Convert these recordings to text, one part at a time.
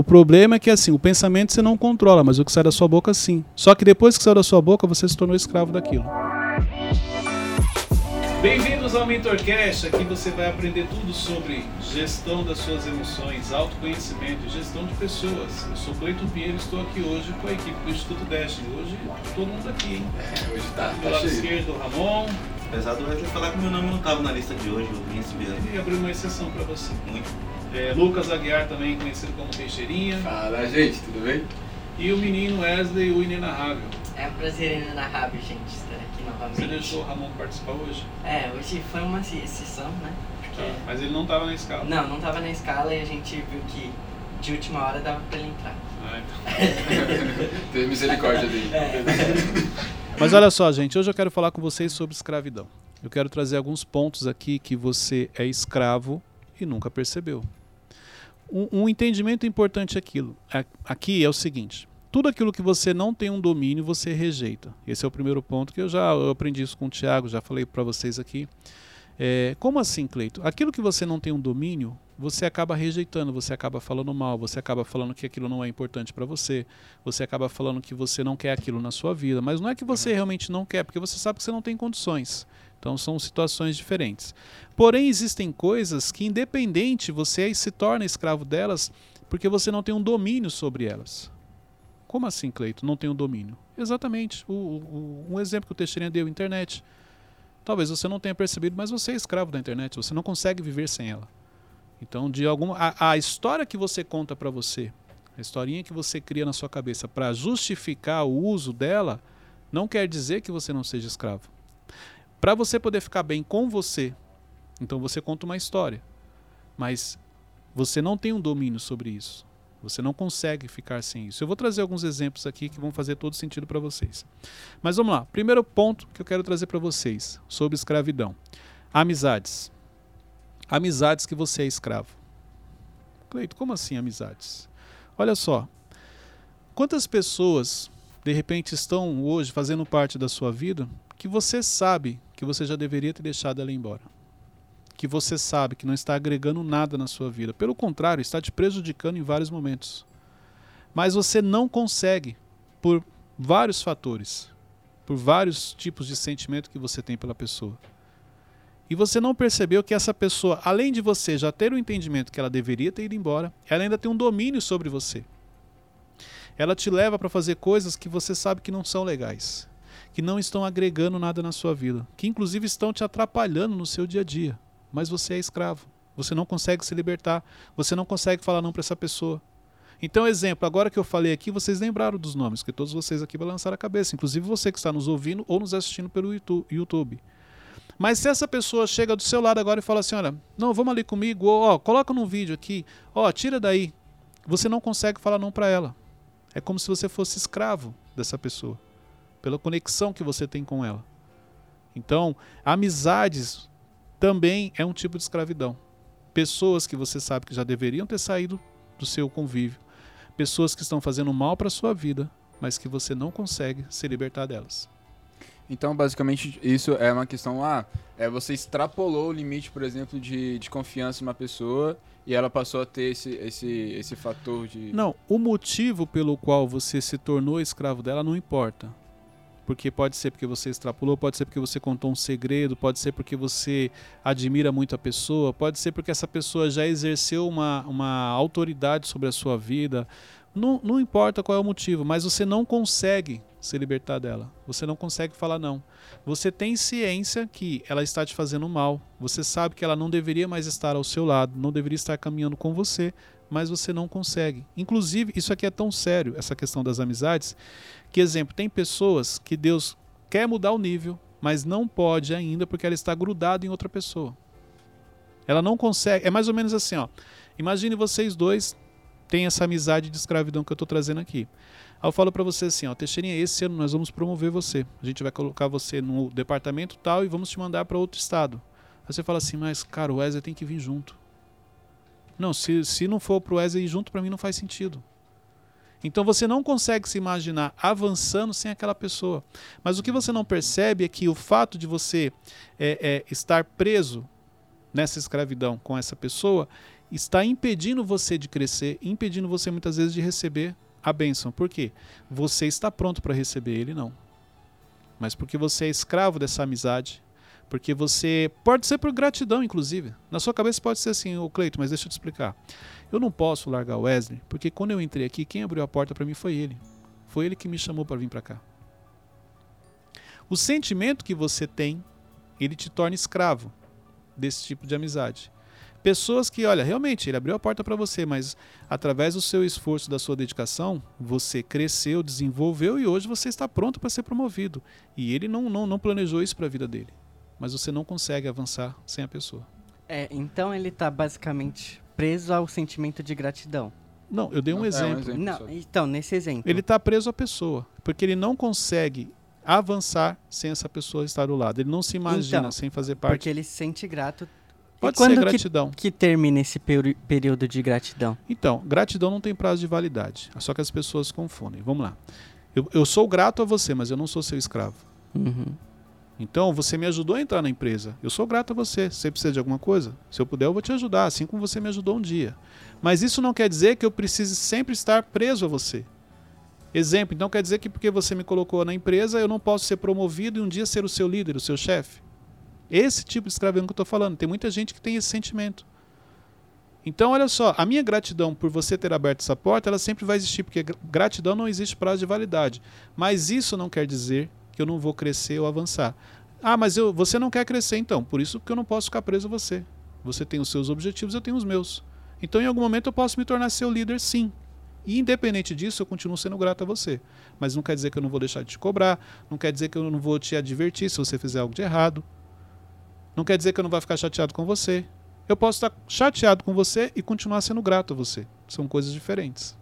O problema é que assim, o pensamento você não controla, mas o que sai da sua boca sim. Só que depois que saiu da sua boca, você se tornou escravo daquilo. Bem-vindos ao MentorCast. Aqui você vai aprender tudo sobre gestão das suas emoções, autoconhecimento e gestão de pessoas. Eu sou Cleiton Pinheiro e estou aqui hoje com a equipe do Instituto Dash. Hoje todo mundo aqui, hein? É, hoje tá. Do tá lado cheio. esquerdo, o Ramon. Apesar do Wesley falar que meu nome não estava na lista de hoje, eu vim esse mesmo. E abrir uma exceção para você. Muito. É, Lucas Aguiar, também conhecido como Teixeirinha. Fala, gente, tudo bem? E o menino Wesley, o inenarrável. É um prazer inenarrável, gente, estar aqui novamente. Você deixou o Ramon participar hoje? É, hoje foi uma exceção, né? Porque... Tá. Mas ele não estava na escala. Não, não tava na escala e a gente viu que de última hora dava pra ele entrar. Ah, então. Teve misericórdia dele. É. Mas olha só, gente, hoje eu quero falar com vocês sobre escravidão. Eu quero trazer alguns pontos aqui que você é escravo e nunca percebeu. Um, um entendimento importante aquilo, aqui é o seguinte: tudo aquilo que você não tem um domínio, você rejeita. Esse é o primeiro ponto que eu já eu aprendi isso com o Tiago, já falei para vocês aqui. É, como assim, Cleito? Aquilo que você não tem um domínio, você acaba rejeitando, você acaba falando mal, você acaba falando que aquilo não é importante para você, você acaba falando que você não quer aquilo na sua vida, mas não é que você realmente não quer, porque você sabe que você não tem condições. Então são situações diferentes. Porém, existem coisas que, independente, você se torna escravo delas porque você não tem um domínio sobre elas. Como assim, Cleito? Não tem um domínio? Exatamente. O, o- um exemplo que o Teixeirinha deu, internet. Talvez você não tenha percebido, mas você é escravo da internet. Você não consegue viver sem ela. Então, de alguma a, a história que você conta para você, a historinha que você cria na sua cabeça para justificar o uso dela, não quer dizer que você não seja escravo. Para você poder ficar bem com você, então você conta uma história, mas você não tem um domínio sobre isso. Você não consegue ficar sem isso. Eu vou trazer alguns exemplos aqui que vão fazer todo sentido para vocês. Mas vamos lá. Primeiro ponto que eu quero trazer para vocês sobre escravidão: amizades. Amizades que você é escravo. Cleito, como assim amizades? Olha só. Quantas pessoas de repente estão hoje fazendo parte da sua vida que você sabe que você já deveria ter deixado ela embora? Que você sabe que não está agregando nada na sua vida. Pelo contrário, está te prejudicando em vários momentos. Mas você não consegue por vários fatores, por vários tipos de sentimento que você tem pela pessoa. E você não percebeu que essa pessoa, além de você já ter o entendimento que ela deveria ter ido embora, ela ainda tem um domínio sobre você. Ela te leva para fazer coisas que você sabe que não são legais, que não estão agregando nada na sua vida, que inclusive estão te atrapalhando no seu dia a dia. Mas você é escravo. Você não consegue se libertar. Você não consegue falar não para essa pessoa. Então, exemplo, agora que eu falei aqui, vocês lembraram dos nomes, que todos vocês aqui balançaram a cabeça, inclusive você que está nos ouvindo ou nos assistindo pelo Youtu- YouTube. Mas se essa pessoa chega do seu lado agora e fala assim, olha, não, vamos ali comigo, ou, ó, coloca num vídeo aqui, ó, tira daí. Você não consegue falar não para ela. É como se você fosse escravo dessa pessoa, pela conexão que você tem com ela. Então, amizades também é um tipo de escravidão. Pessoas que você sabe que já deveriam ter saído do seu convívio, pessoas que estão fazendo mal para sua vida, mas que você não consegue se libertar delas. Então, basicamente, isso é uma questão. Ah, é, você extrapolou o limite, por exemplo, de, de confiança em uma pessoa e ela passou a ter esse, esse, esse fator de. Não, o motivo pelo qual você se tornou escravo dela não importa. Porque pode ser porque você extrapolou, pode ser porque você contou um segredo, pode ser porque você admira muito a pessoa, pode ser porque essa pessoa já exerceu uma, uma autoridade sobre a sua vida. Não, não importa qual é o motivo, mas você não consegue se libertar dela. Você não consegue falar não. Você tem ciência que ela está te fazendo mal. Você sabe que ela não deveria mais estar ao seu lado, não deveria estar caminhando com você, mas você não consegue. Inclusive, isso aqui é tão sério, essa questão das amizades, que, exemplo, tem pessoas que Deus quer mudar o nível, mas não pode ainda porque ela está grudada em outra pessoa. Ela não consegue. É mais ou menos assim, ó. Imagine vocês dois têm essa amizade de escravidão que eu estou trazendo aqui. Aí eu falo para você assim, ó, Teixeirinha, esse ano nós vamos promover você. A gente vai colocar você no departamento tal e vamos te mandar para outro estado. Aí você fala assim, mas cara, o Wesley tem que vir junto. Não, se, se não for pro Wesley ir junto, para mim não faz sentido. Então você não consegue se imaginar avançando sem aquela pessoa. Mas o que você não percebe é que o fato de você é, é, estar preso nessa escravidão com essa pessoa está impedindo você de crescer, impedindo você muitas vezes de receber a bênção. Por quê? Você está pronto para receber, ele não. Mas porque você é escravo dessa amizade, porque você. Pode ser por gratidão, inclusive. Na sua cabeça pode ser assim, ô Cleito, mas deixa eu te explicar. Eu não posso largar o Wesley, porque quando eu entrei aqui, quem abriu a porta para mim foi ele. Foi ele que me chamou para vir para cá. O sentimento que você tem, ele te torna escravo desse tipo de amizade. Pessoas que, olha, realmente, ele abriu a porta para você, mas através do seu esforço, da sua dedicação, você cresceu, desenvolveu e hoje você está pronto para ser promovido. E ele não, não, não planejou isso para a vida dele mas você não consegue avançar sem a pessoa. É, então ele está basicamente preso ao sentimento de gratidão. Não, eu dei um, Não, é um exemplo. exemplo. Não, então, nesse exemplo. Ele está preso à pessoa, porque ele não consegue avançar sem essa pessoa estar do lado. Ele não se imagina Então, sem fazer parte. Porque ele se sente grato. Pode e quando ser que- gratidão. Que termina esse período de gratidão? Então, gratidão não tem prazo de validade. Só que as pessoas confundem. Vamos lá. Eu, eu sou grato a você, mas eu não sou seu escravo. Uhum. Então, você me ajudou a entrar na empresa. Eu sou grato a você. Você precisa de alguma coisa, se eu puder, eu vou te ajudar, assim como você me ajudou um dia. Mas isso não quer dizer que eu precise sempre estar preso a você. Exemplo, então quer dizer que porque você me colocou na empresa, eu não posso ser promovido e um dia ser o seu líder, o seu chefe. Esse tipo de escravidão que eu estou falando. Tem muita gente que tem esse sentimento. Então, olha só, a minha gratidão por você ter aberto essa porta, ela sempre vai existir, porque gra- gratidão não existe prazo de validade. Mas isso não quer dizer que eu não vou crescer ou avançar. Ah, mas eu, você não quer crescer então, por isso que eu não posso ficar preso a você. Você tem os seus objetivos, eu tenho os meus. Então, em algum momento, eu posso me tornar seu líder, sim. E, independente disso, eu continuo sendo grato a você. Mas não quer dizer que eu não vou deixar de te cobrar, não quer dizer que eu não vou te advertir se você fizer algo de errado. Não quer dizer que eu não vou ficar chateado com você. Eu posso estar chateado com você e continuar sendo grato a você. São coisas diferentes.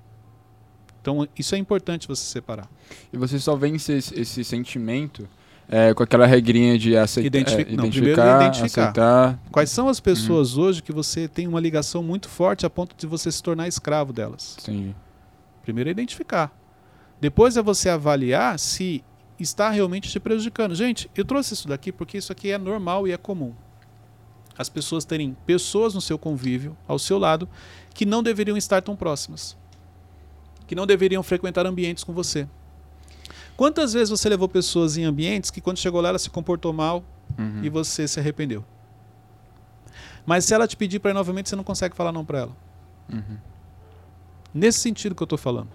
Então, isso é importante você separar. E você só vence esse, esse sentimento é, com aquela regrinha de aceitar, é, não, primeiro identificar, identificar. aceitar. Quais são as pessoas hoje que você tem uma ligação muito forte a ponto de você se tornar escravo delas? Entendi. Primeiro é identificar. Depois é você avaliar se está realmente te prejudicando. Gente, eu trouxe isso daqui porque isso aqui é normal e é comum. As pessoas terem pessoas no seu convívio, ao seu lado, que não deveriam estar tão próximas. Que não deveriam frequentar ambientes com você. Quantas vezes você levou pessoas em ambientes que quando chegou lá ela se comportou mal Uhum. e você se arrependeu? Mas se ela te pedir para ir novamente, você não consegue falar não para ela. Uhum. Nesse sentido que eu estou falando.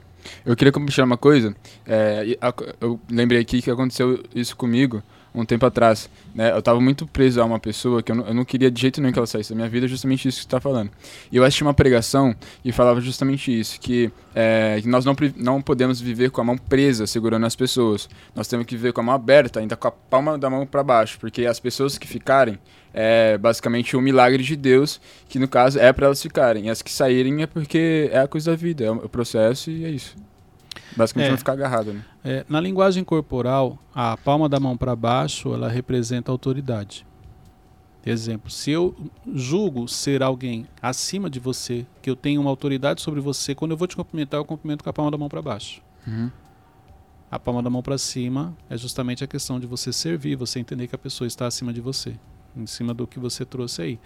Eu queria compartilhar uma coisa. é, eu lembrei aqui que aconteceu isso comigo um tempo atrás. Né? Eu estava muito preso a uma pessoa que eu não, eu não queria de jeito nenhum que ela saísse da minha vida, justamente isso que você está falando. E eu assisti uma pregação que falava justamente isso, que, é, que nós não, não podemos viver com a mão presa, segurando as pessoas. Nós temos que viver com a mão aberta, ainda com a palma da mão para baixo, porque as pessoas que ficarem é basicamente o milagre de Deus, que no caso é para elas ficarem. E as que saírem é porque é a coisa da vida, é o processo e é isso. Basicamente É. não ficar agarrado, né? É, na linguagem corporal, a palma da mão para baixo, ela representa autoridade. Exemplo, se eu julgo ser alguém acima de você, que eu tenho uma autoridade sobre você, quando eu vou te cumprimentar, eu cumprimento com a palma da mão para baixo. A palma da mão para cima é justamente a questão de você servir, você entender que a pessoa está acima de você, em cima do que você trouxe aí.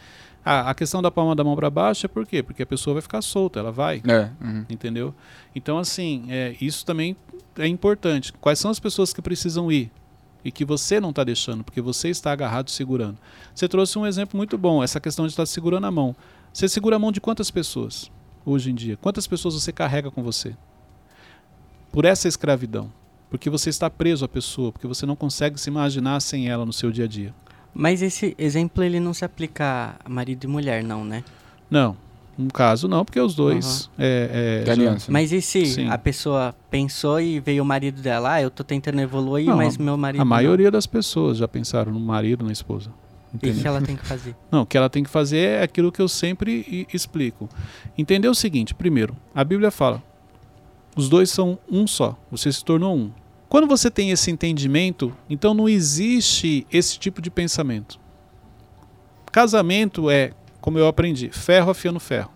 Ah, a questão da palma da mão para baixo é por quê? Porque a pessoa vai ficar solta, ela vai É. uhum. entendeu? Então, assim, é, isso também é importante. Quais são as pessoas que precisam ir e que você não está deixando, porque você está agarrado segurando? Você trouxe um exemplo muito bom, essa questão de estar segurando a mão. Você segura a mão de quantas pessoas hoje em dia? Quantas pessoas você carrega com você? Por essa escravidão. Porque você está preso à pessoa, porque você não consegue se imaginar sem ela no seu dia a dia. Mas esse exemplo ele não se aplica a marido e mulher, não, né? Não. No caso, não, porque os dois. É, é, já- aliança. né? Mas e se Sim. a pessoa pensou e veio o marido dela, ah, eu tô tentando evoluir, Não, mas meu marido A não." maioria das pessoas já pensaram no marido, na esposa. E Entendeu? que ela tem que fazer? Não, o que ela tem que fazer é aquilo que eu sempre explico. Entender o seguinte: primeiro, a Bíblia fala, os dois são um só, você se tornou um. Quando você tem esse entendimento, então não existe esse tipo de pensamento. Casamento é, como eu aprendi, ferro afiando ferro.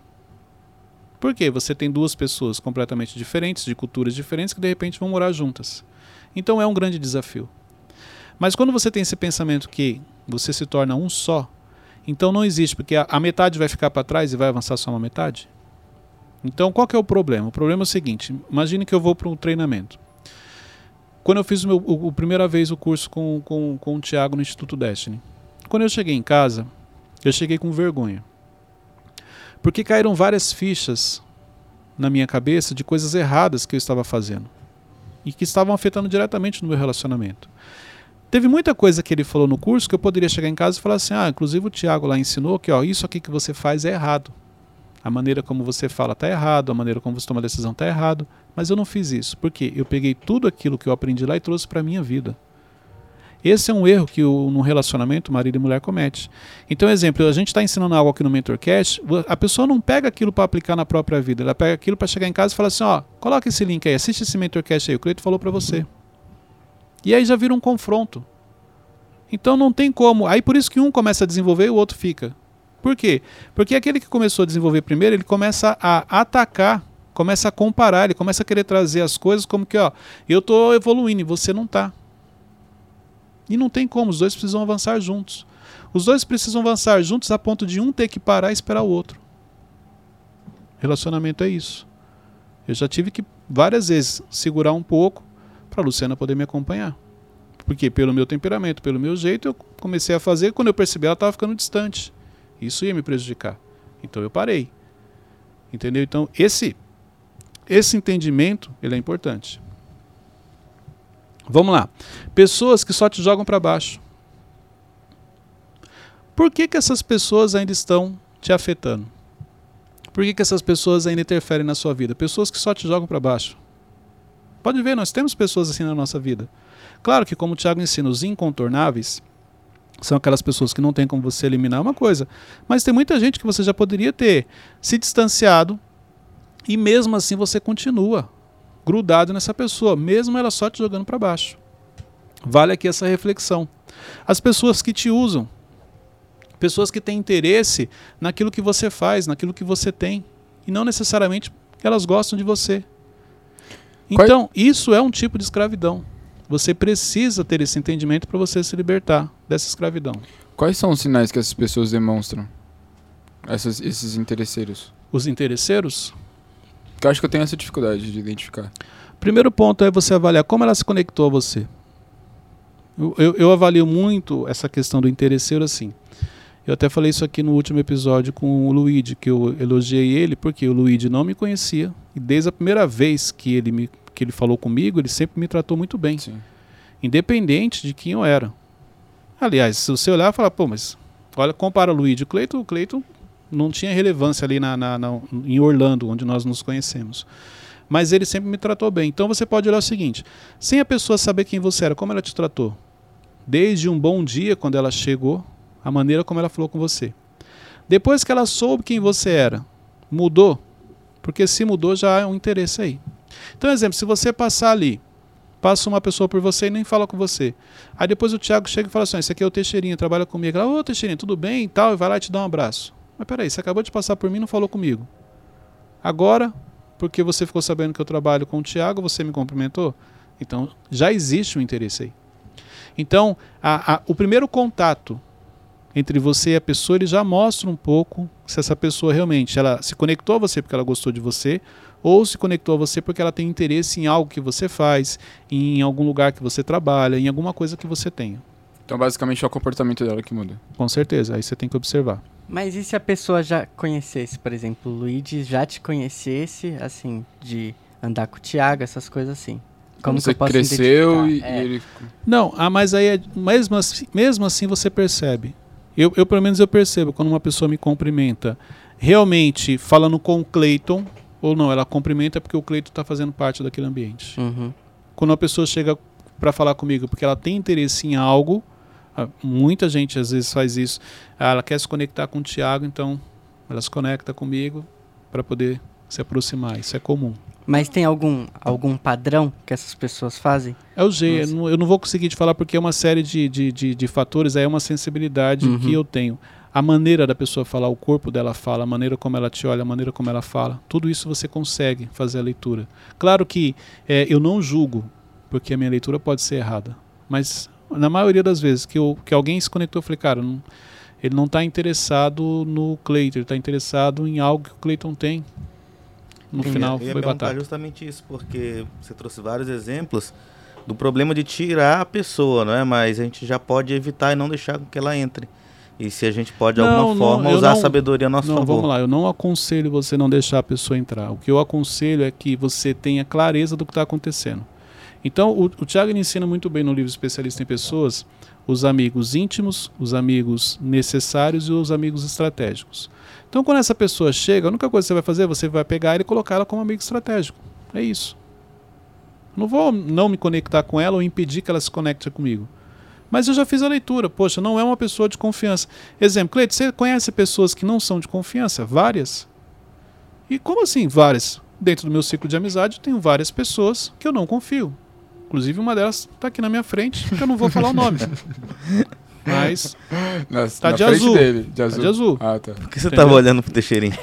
Por quê? Você tem duas pessoas completamente diferentes, de culturas diferentes, que de repente vão morar juntas. Então é um grande desafio. Mas quando você tem esse pensamento que você se torna um só, Então não existe, porque a, metade vai ficar para trás e vai avançar só uma metade. Então qual que é o problema? O problema é o seguinte: imagine que eu vou para um treinamento. Quando eu fiz o, meu, o, o primeira vez o curso com, com, com o Thiago no Instituto Destiny, quando eu cheguei em casa, eu cheguei com vergonha. Porque caíram várias fichas na minha cabeça de coisas erradas que eu estava fazendo e que estavam afetando diretamente no meu relacionamento. Teve muita coisa que ele falou no curso que eu poderia chegar em casa e falar assim: ah, inclusive o Tiago lá ensinou que ó, isso aqui que você faz é errado. A maneira como você fala está errado, a maneira como você toma a decisão está errado. Mas eu não fiz isso. porque Eu peguei tudo aquilo que eu aprendi lá e trouxe para a minha vida. Esse é um erro que no relacionamento marido e mulher comete. Então, exemplo, a gente está ensinando algo aqui no MentorCast, a pessoa não pega aquilo para aplicar na própria vida, ela pega aquilo para chegar em casa e falar assim, ó, coloca esse link aí, assiste esse MentorCast aí, o Cleito falou para você. E aí já vira um confronto. Então não tem como. Aí por isso que um começa a desenvolver e o outro fica. Por quê? Porque aquele que começou a desenvolver primeiro, ele começa a atacar, começa a comparar, ele começa a querer trazer as coisas como que, ó, eu estou evoluindo e você não está. E não tem como, os dois precisam avançar juntos. Os dois precisam avançar juntos a ponto de um ter que parar e esperar o outro. Relacionamento é isso. Eu já tive que várias vezes segurar um pouco para Luciana poder me acompanhar. Porque pelo meu temperamento, pelo meu jeito, eu comecei a fazer, quando eu percebi ela estava ficando distante. Isso ia me prejudicar. Então eu parei. Entendeu? Então esse esse entendimento, ele é importante. Vamos lá. Pessoas que só te jogam para baixo. Por que, que essas pessoas ainda estão te afetando? Por que, que essas pessoas ainda interferem na sua vida? Pessoas que só te jogam para baixo. Pode ver, nós temos pessoas assim na nossa vida. Claro que, como o Tiago ensina, os incontornáveis são aquelas pessoas que não tem como você eliminar uma coisa. Mas tem muita gente que você já poderia ter se distanciado e mesmo assim você continua grudado nessa pessoa, mesmo ela só te jogando para baixo. Vale aqui essa reflexão. As pessoas que te usam, pessoas que têm interesse naquilo que você faz, naquilo que você tem, e não necessariamente elas gostam de você. Então, isso é um tipo de escravidão. Você precisa ter esse entendimento para você se libertar dessa escravidão. Quais são os sinais que essas pessoas demonstram? Essas, esses interesseiros? Os interesseiros? Eu acho que eu tenho essa dificuldade de identificar. Primeiro ponto é você avaliar como ela se conectou a você. Eu, eu, eu, avalio muito essa questão do interesseiro assim. Eu até falei isso aqui no último episódio com o Luigi, que eu elogiei ele, porque o Luigi não me conhecia. E desde a primeira vez que ele, me, que ele falou comigo, ele sempre me tratou muito bem. Sim. Independente de quem eu era. Aliás, se você olhar e falar, pô, mas olha, compara o Luigi e o Cleiton, o Cleiton não tinha relevância ali na, na, na, em Orlando, onde nós nos conhecemos. Mas ele sempre me tratou bem. Então você pode olhar o seguinte: sem a pessoa saber quem você era, como ela te tratou? Desde um bom dia, quando ela chegou, a maneira como ela falou com você. Depois que ela soube quem você era, mudou? Porque se mudou, já há um interesse aí. Então, exemplo, se você passar ali, passa uma pessoa por você e nem fala com você. Aí depois o Thiago chega e fala assim: Esse aqui é o Teixeirinho, trabalha comigo. Ô, oh, Teixeirinho, tudo bem e tal, e vai lá e te dá um abraço. Mas peraí, você acabou de passar por mim e não falou comigo. Agora, porque você ficou sabendo que eu trabalho com o Tiago, você me cumprimentou? Então, já existe um interesse aí. Então, a, a, o primeiro contato entre você e a pessoa, ele já mostra um pouco se essa pessoa realmente ela se conectou a você porque ela gostou de você, ou se conectou a você porque ela tem interesse em algo que você faz, em algum lugar que você trabalha, em alguma coisa que você tenha. Então, basicamente, é o comportamento dela que muda. Com certeza, aí você tem que observar. Mas e se a pessoa já conhecesse, por exemplo, o Luigi já te conhecesse, assim, de andar com o Thiago, essas coisas assim? Como você cresceu e, é. ele... Não, ah, mas aí, é, mesmo, assim, mesmo assim você percebe. Eu, eu, pelo menos, eu percebo quando uma pessoa me cumprimenta, realmente falando com o Clayton, ou não, ela cumprimenta porque o Clayton está fazendo parte daquele ambiente. Uhum. Quando uma pessoa chega para falar comigo porque ela tem interesse em algo, muita gente às vezes faz isso. Ah, ela quer se conectar com o Tiago, então ela se conecta comigo para poder se aproximar. Isso é comum. Mas tem algum, algum padrão que essas pessoas fazem? É o G. Eu não, eu não, vou conseguir te falar porque é uma série de, de, de, de fatores, é uma sensibilidade uhum. que eu tenho. A maneira da pessoa falar, o corpo dela fala, a maneira como ela te olha, a maneira como ela fala, tudo isso você consegue fazer a leitura. Claro que é, eu não julgo, porque a minha leitura pode ser errada, mas na maioria das vezes que, eu, que alguém se conectou, eu falei, cara, não, Ele não está interessado no Cleiton, ele está interessado em algo que o Cleiton tem. No Sim, final, eu ia foi perguntar batata. justamente isso, porque você trouxe vários exemplos do problema de tirar a pessoa, não é? Mas a gente já pode evitar e não deixar que ela entre. E se a gente pode, de Não, alguma não, forma, usar não- a sabedoria a nosso Não, favor. vamos lá. Eu não aconselho você não deixar a pessoa entrar. O que eu aconselho é que você tenha clareza do que está acontecendo. Então, o, o Tiago ensina muito bem no livro Especialista em Pessoas os amigos íntimos, os amigos necessários e os amigos estratégicos. Então, quando essa pessoa chega, a única coisa que você vai fazer, você vai pegar ela e colocar ela como amigo estratégico. É isso. Não vou não me conectar com ela ou impedir que ela se conecte comigo. Mas eu já fiz a leitura. Poxa, não é uma pessoa de confiança. Exemplo, Cleide, você conhece pessoas que não são de confiança? Várias. E como assim várias? Dentro do meu ciclo de amizade, eu tenho várias pessoas que eu não confio. Inclusive, uma delas está aqui na minha frente, que eu não vou falar o nome. Mas Na, Tá na de azul. dele. De tá azul. de azul. Ah, tá. Por que você Entendeu? estava olhando pro Teixeirinho?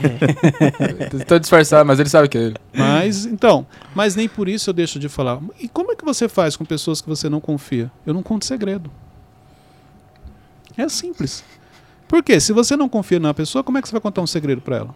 Tô disfarçado, mas ele sabe que é ele. Mas, então, mas nem por isso eu deixo de falar. E como é que você faz com pessoas que você não confia? Eu não conto segredo. É simples. Por quê? Se você não confia na pessoa, como é que você vai contar um segredo para ela?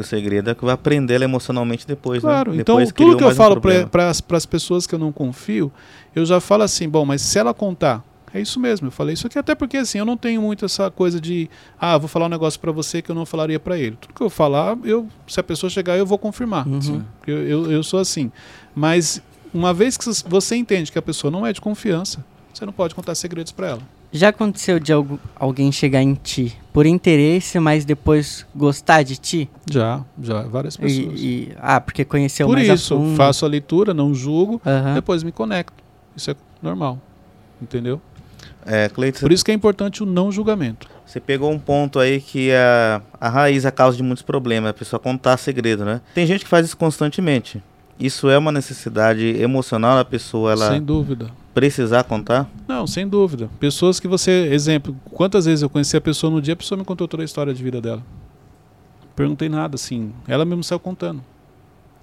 O segredo é que vai aprender ela emocionalmente depois, Claro, né? então Depois tudo que eu um falo para as pessoas que eu não confio, eu já falo assim, bom, mas se ela contar, é isso mesmo, eu falei isso aqui, até porque assim, eu não tenho muito essa coisa de, ah, vou falar um negócio para você que eu não falaria para ele. Tudo que eu falar, eu, se a pessoa chegar, eu vou confirmar. Uhum. Eu, eu, eu sou assim. Mas uma vez que você entende que a pessoa não é de confiança, você não pode contar segredos para ela. Já aconteceu de algu- alguém chegar em ti por interesse, mas depois gostar de ti? Já, já, várias E, pessoas. e- ah, porque conheceu Por mais a isso, fundo. faço a leitura, não julgo, depois me conecto. Isso é normal. Entendeu? É, Cleiton, Por isso que é importante o não julgamento. Você pegou um ponto aí que é a raiz, a causa de muitos problemas, a pessoa contar segredo, né? Tem gente que faz isso constantemente. Isso é uma necessidade emocional da pessoa, ela Sem dúvida. Precisar contar? Não, sem dúvida. Pessoas que você. Exemplo, quantas vezes eu conheci a pessoa no dia, a pessoa me contou toda a história de vida dela. Perguntei nada, assim. Ela mesmo saiu contando.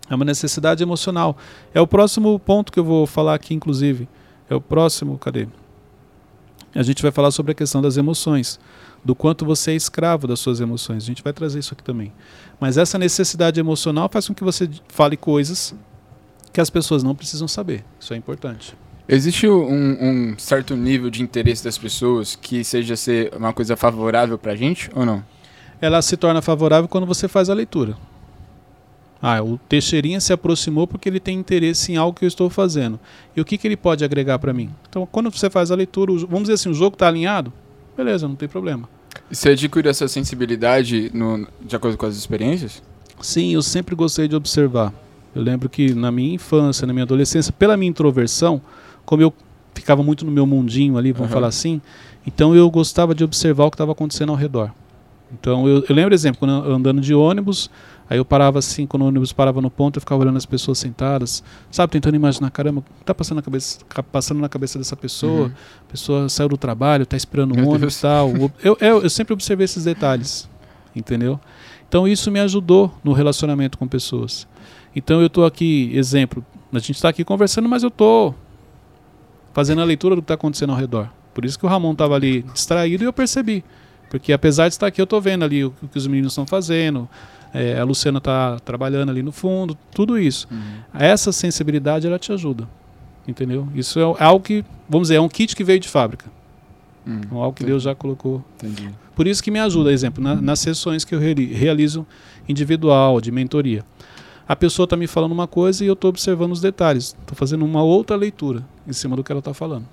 É uma necessidade emocional. É o próximo ponto que eu vou falar aqui, inclusive. É o próximo, cadê? A gente vai falar sobre a questão das emoções. Do quanto você é escravo das suas emoções. A gente vai trazer isso aqui também. Mas essa necessidade emocional faz com que você fale coisas que as pessoas não precisam saber. Isso é importante. Existe um, um certo nível de interesse das pessoas que seja ser uma coisa favorável pra gente ou não? ela se torna favorável quando você faz a leitura. Ah, o Teixeirinha se aproximou porque ele tem interesse em algo que eu estou fazendo. E o que, que ele pode agregar para mim? Então, quando você faz a leitura, vamos dizer assim, o jogo está alinhado? Beleza, não tem problema. Você adquire essa sensibilidade no, de acordo com as experiências? Sim, eu sempre gostei de observar. Eu lembro que na minha infância, na minha adolescência, pela minha introversão, como eu ficava muito no meu mundinho ali, vamos Aham. falar assim, então eu gostava de observar o que estava acontecendo ao redor. Então eu, eu lembro, exemplo, quando eu andando de ônibus, aí eu parava assim, quando o ônibus parava no ponto, eu ficava olhando as pessoas sentadas, sabe, tentando imaginar, caramba, o que tá passando na cabeça, ca- passando na cabeça dessa pessoa? Uhum. A pessoa saiu do trabalho, tá esperando o ônibus e tal. Eu, eu, eu sempre observei esses detalhes, entendeu? Então isso me ajudou no relacionamento com pessoas. Então eu tô aqui, exemplo, a gente está aqui conversando, mas eu tô fazendo a leitura do que está acontecendo ao redor. Por isso que o Ramon estava ali distraído e eu percebi. Porque apesar de estar aqui, eu tô vendo ali o, o que os meninos estão fazendo. é, a Luciana tá trabalhando ali no fundo, tudo isso. Essa sensibilidade ela te ajuda. Entendeu? Isso é algo que, vamos dizer, é um kit que veio de fábrica. Hum, É algo que Deus já colocou entendi. por isso que me ajuda, exemplo, na- nas sessões que eu reali- realizo individual, de mentoria. A pessoa está me falando uma coisa e eu estou observando os detalhes. Estou fazendo uma outra leitura em cima do que ela está falando.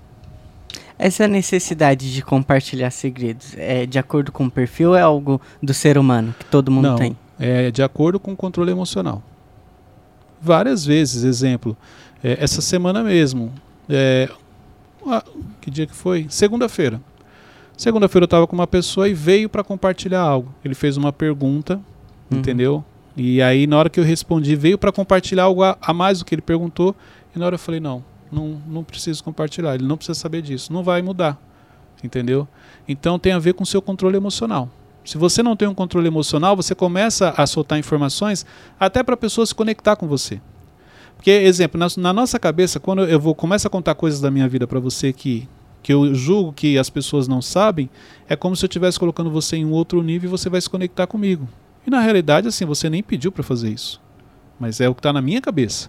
Essa necessidade de compartilhar segredos é de acordo com o perfil é algo do ser humano que todo mundo Não, tem? é de acordo com o controle emocional. Várias vezes, exemplo, é, essa semana mesmo, é, ah, que dia que foi? Segunda-feira. Segunda-feira eu estava com uma pessoa e veio para compartilhar algo. Ele fez uma pergunta, Uhum. entendeu? E aí na hora que eu respondi, veio para compartilhar algo a, a mais do que ele perguntou. E na hora eu falei, não, não, não preciso compartilhar. Ele não precisa saber disso. Não vai mudar, entendeu? Então tem a ver com o seu controle emocional. Se você não tem um controle emocional, você começa a soltar informações até para a pessoa se conectar com você. Porque, exemplo, na, na nossa cabeça, quando eu vou começo a contar coisas da minha vida para você que que eu julgo que as pessoas não sabem, é como se eu estivesse colocando você em um outro nível e você vai se conectar comigo. E na realidade, assim, você nem pediu para fazer isso. Mas é o que está na minha cabeça.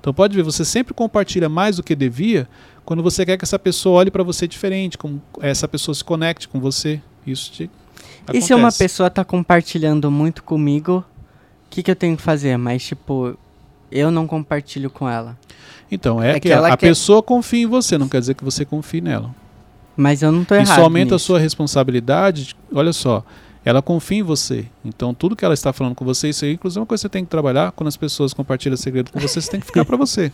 Então pode ver, você sempre compartilha mais do que devia quando você quer que essa pessoa olhe para você diferente, como essa pessoa se conecte com você. Isso te E se uma acontece. pessoa tá compartilhando muito comigo, o que, que eu tenho que fazer? Mas, tipo, eu não compartilho com ela. Então, é, É que, que a quer- pessoa confia em você, não quer dizer que você confie nela. Mas eu não tô Isso errado. aumenta a nisso. sua responsabilidade. Olha só, ela confia em você. Então, tudo que ela está falando com você, isso aí, inclusive, é uma coisa que você tem que trabalhar. Quando as pessoas compartilham segredo com você, você tem que ficar para você.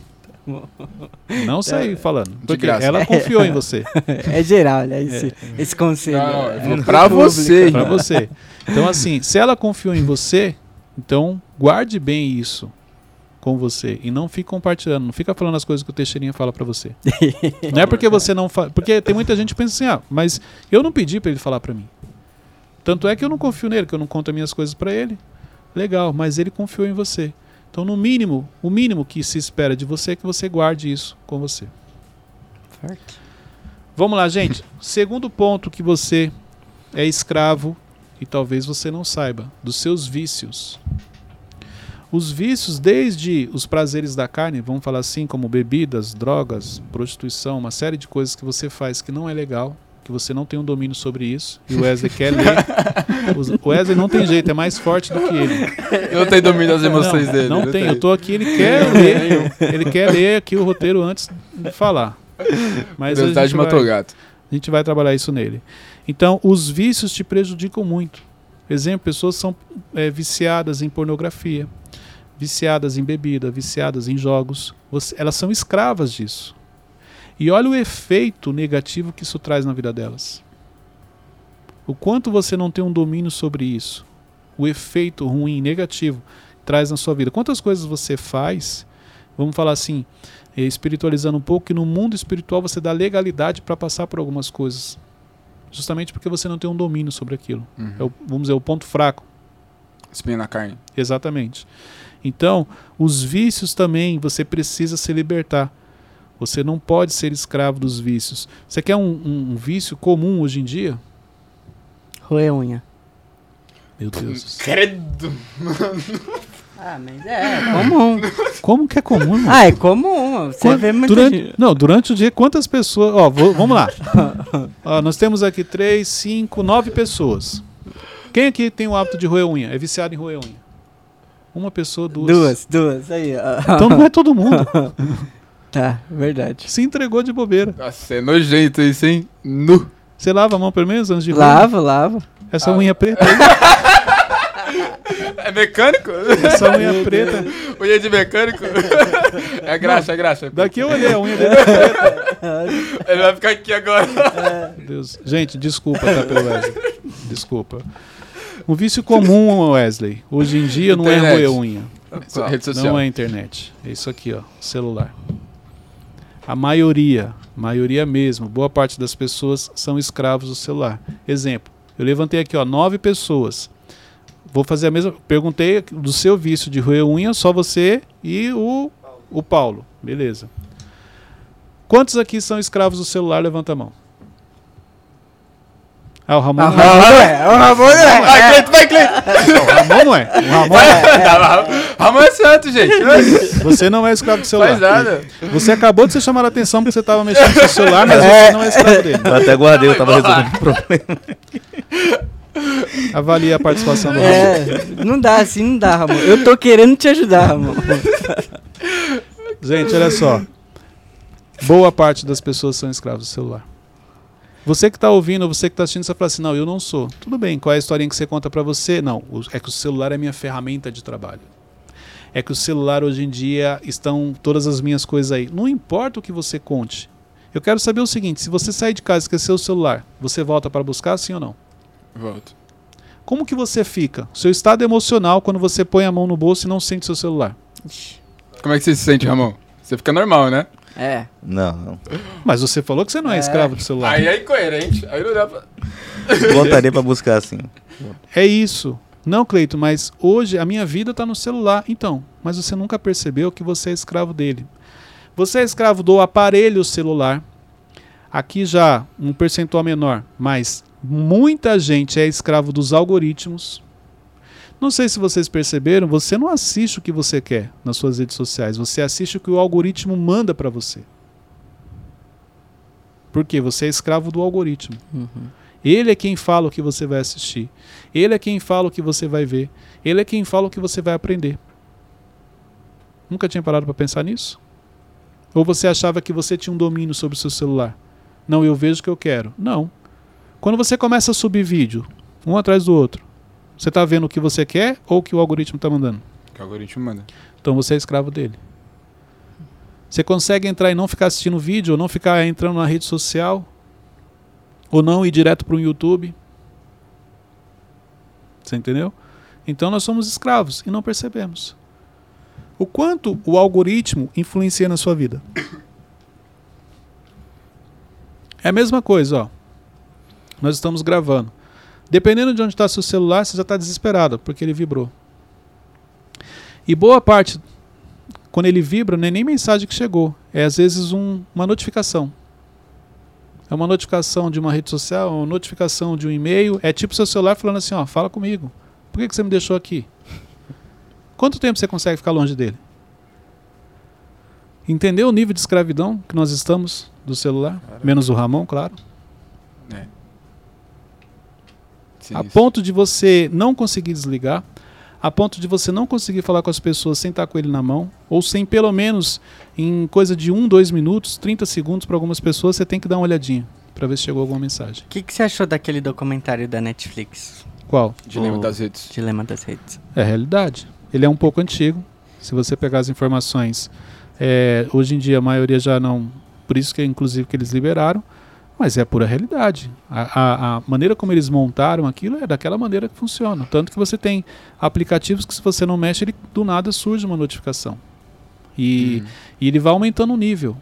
Não sair falando. Porque graça. ela confiou em você. É geral, olha esse, esse conselho. Não, É pra você, Para você. Então, assim, se ela confiou em você, então guarde bem isso com você e não fique compartilhando, não fica falando as coisas que o Teixeirinha fala para você. não é porque você não fala, porque tem muita gente que pensa assim, ah, mas eu não pedi para ele falar para mim. Tanto é que eu não confio nele, que eu não conto as minhas coisas para ele. Legal, mas ele confiou em você. Então, no mínimo, o mínimo que se espera de você é que você guarde isso com você. Forte. Vamos lá, gente. Segundo ponto que você é escravo e talvez você não saiba, dos seus vícios. Os vícios, desde os prazeres da carne, vamos falar assim, como bebidas, drogas, prostituição, uma série de coisas que você faz que não é legal, que você não tem um domínio sobre isso, e o Wesley quer ler. O Wesley não tem jeito, é mais forte do que ele. Eu não tenho domínio das emoções não, dele. Não eu tem, tenho. eu tô aqui, ele quer ler, ele quer ler aqui o roteiro antes de falar. Mas a Curiosidade gente vai- gato. a gente vai trabalhar isso nele. Então, os vícios te prejudicam muito. Exemplo, pessoas são é, viciadas em pornografia, viciadas em bebida, viciadas em jogos. Você- elas são escravas disso. E olha o efeito negativo que isso traz na vida delas. O quanto você não tem um domínio sobre isso. O efeito ruim, negativo, traz na sua vida. Quantas coisas você faz, vamos falar assim, eh, espiritualizando um pouco, que no mundo espiritual você dá legalidade para passar por algumas coisas. Justamente porque você não tem um domínio sobre aquilo. Uhum. É o, vamos dizer, o ponto fraco. Espinha na carne. Exatamente. Então, os vícios também você precisa se libertar. Você não pode ser escravo dos vícios. Você quer um, um- um vício comum hoje em dia? Roer unha. Meu Deus. do céu. Credo! Ah, mas é, é comum. Como que é comum? irmão? ah, é comum. Você Quan- vê muita durante, gente. não, durante o dia, quantas pessoas. Ó, vou- vamos lá. Ó, nós temos aqui três, cinco, nove pessoas. Quem aqui tem o hábito de roer unha? É viciado em roer unha? Uma pessoa, duas. Duas, duas. Aí, ó. Então não é todo mundo. Tá, verdade. Se entregou de bobeira. Nossa, é nojento isso, hein? Nu. Você lava a mão pelo menos antes de roer? Lavo, lavo. Essa unha preta É mecânico? essa unha preta. Unha de mecânico? É graxa, é graxa. Daqui eu olhei a unha dele. Ele vai ficar aqui agora. Meu Deus. Gente, desculpa, tá, pelo Wesley. Desculpa. Um vício comum, Wesley, hoje em dia não é Internet. roer unha. Rede social. Não é internet. É isso aqui, ó. Celular. A maioria, maioria mesmo, boa parte das pessoas são escravos do celular. Exemplo, eu levantei aqui, ó, nove pessoas. Vou fazer a mesma. Perguntei do seu vício de roer unha, só você e o, o Paulo. Beleza. Quantos aqui são escravos do celular? Levanta a mão. Ah, o Ramon Ah, não é. é, o Ramon é. Vai, Cleito, vai, Cleito. O Ramon não é. O Ramon Ramon é santo, gente. Você não é escravo do celular. Faz nada. Você acabou de ser chamado a atenção porque você estava mexendo no seu celular, mas você não é escravo dele. Eu até guardei, eu tava resolvendo o problema. Avalie a participação do Ramon. É, não dá assim, não dá, Ramon. Eu tô querendo te ajudar, Ramon. Gente, olha só. Boa parte das pessoas são escravos do celular. Você que está ouvindo, você que está assistindo, você fala assim: não, eu não sou. Tudo bem, qual é a historinha que você conta para você? Não, é que o celular é minha ferramenta de trabalho. É que o celular hoje em dia estão todas as minhas coisas aí. Não importa o que você conte. Eu quero saber o seguinte: se você sair de casa e esquecer o celular, você volta para buscar, sim ou não? Volto. Como que você fica? Seu estado emocional quando você põe a mão no bolso e não sente seu celular? Como é que você se sente, Ramon? Você fica normal, né? É. Não, não. Mas você falou que você não é, É. escravo do celular. Aí é incoerente. Aí não dá pra. Voltaria pra buscar assim. É isso. Não, Cleito, mas hoje a minha vida está no celular. Então, mas você nunca percebeu que você é escravo dele. Você é escravo do aparelho celular. Aqui já um percentual menor, mas muita gente é escravo dos algoritmos. Não sei se vocês perceberam, você não assiste o que você quer nas suas redes sociais, você assiste o que o algoritmo manda para você. Porque você é escravo do algoritmo. Uhum. Ele é quem fala o que você vai assistir. Ele é quem fala o que você vai ver. Ele é quem fala o que você vai aprender. Nunca tinha parado para pensar nisso? Ou você achava que você tinha um domínio sobre o seu celular? Não, eu vejo o que eu quero. Não. Quando você começa a subir vídeo, um atrás do outro, você está vendo o que você quer ou o que o algoritmo está mandando? Que o algoritmo manda. Então você é escravo dele. Você consegue entrar e não ficar assistindo vídeo, ou não ficar entrando na rede social, ou não ir direto para o YouTube. Você entendeu? Então nós somos escravos e não percebemos. O quanto o algoritmo influencia na sua vida? É a mesma coisa, ó. Nós estamos gravando. Dependendo de onde está seu celular, você já está desesperado, porque ele vibrou. E boa parte, quando ele vibra, não é nem mensagem que chegou. É às vezes um- uma notificação. É uma notificação de uma rede social, uma notificação de um e-mail. É tipo seu celular falando assim, ó, fala comigo. Por que, que você me deixou aqui? Quanto tempo você consegue ficar longe dele? Entendeu o nível de escravidão que nós estamos do celular? Menos o Ramon, claro. É. A ponto de você não conseguir desligar, a ponto de você não conseguir falar com as pessoas sem estar com ele na mão, ou sem pelo menos em coisa de 1, 2 minutos, 30 segundos para algumas pessoas, você tem que dar uma olhadinha para ver se chegou alguma mensagem. O que, que você achou daquele documentário da Netflix, Qual? Dilema o- das redes. Dilema das Redes? É a realidade. Ele é um pouco antigo. Se você pegar as informações, é, hoje em dia a maioria já não. Por isso que inclusive que eles liberaram, mas é a pura realidade. A, a- a maneira como eles montaram aquilo é daquela maneira que funciona. Tanto que você tem aplicativos que se você não mexe, ele do nada surge uma notificação. E, Hum. e ele vai aumentando o nível.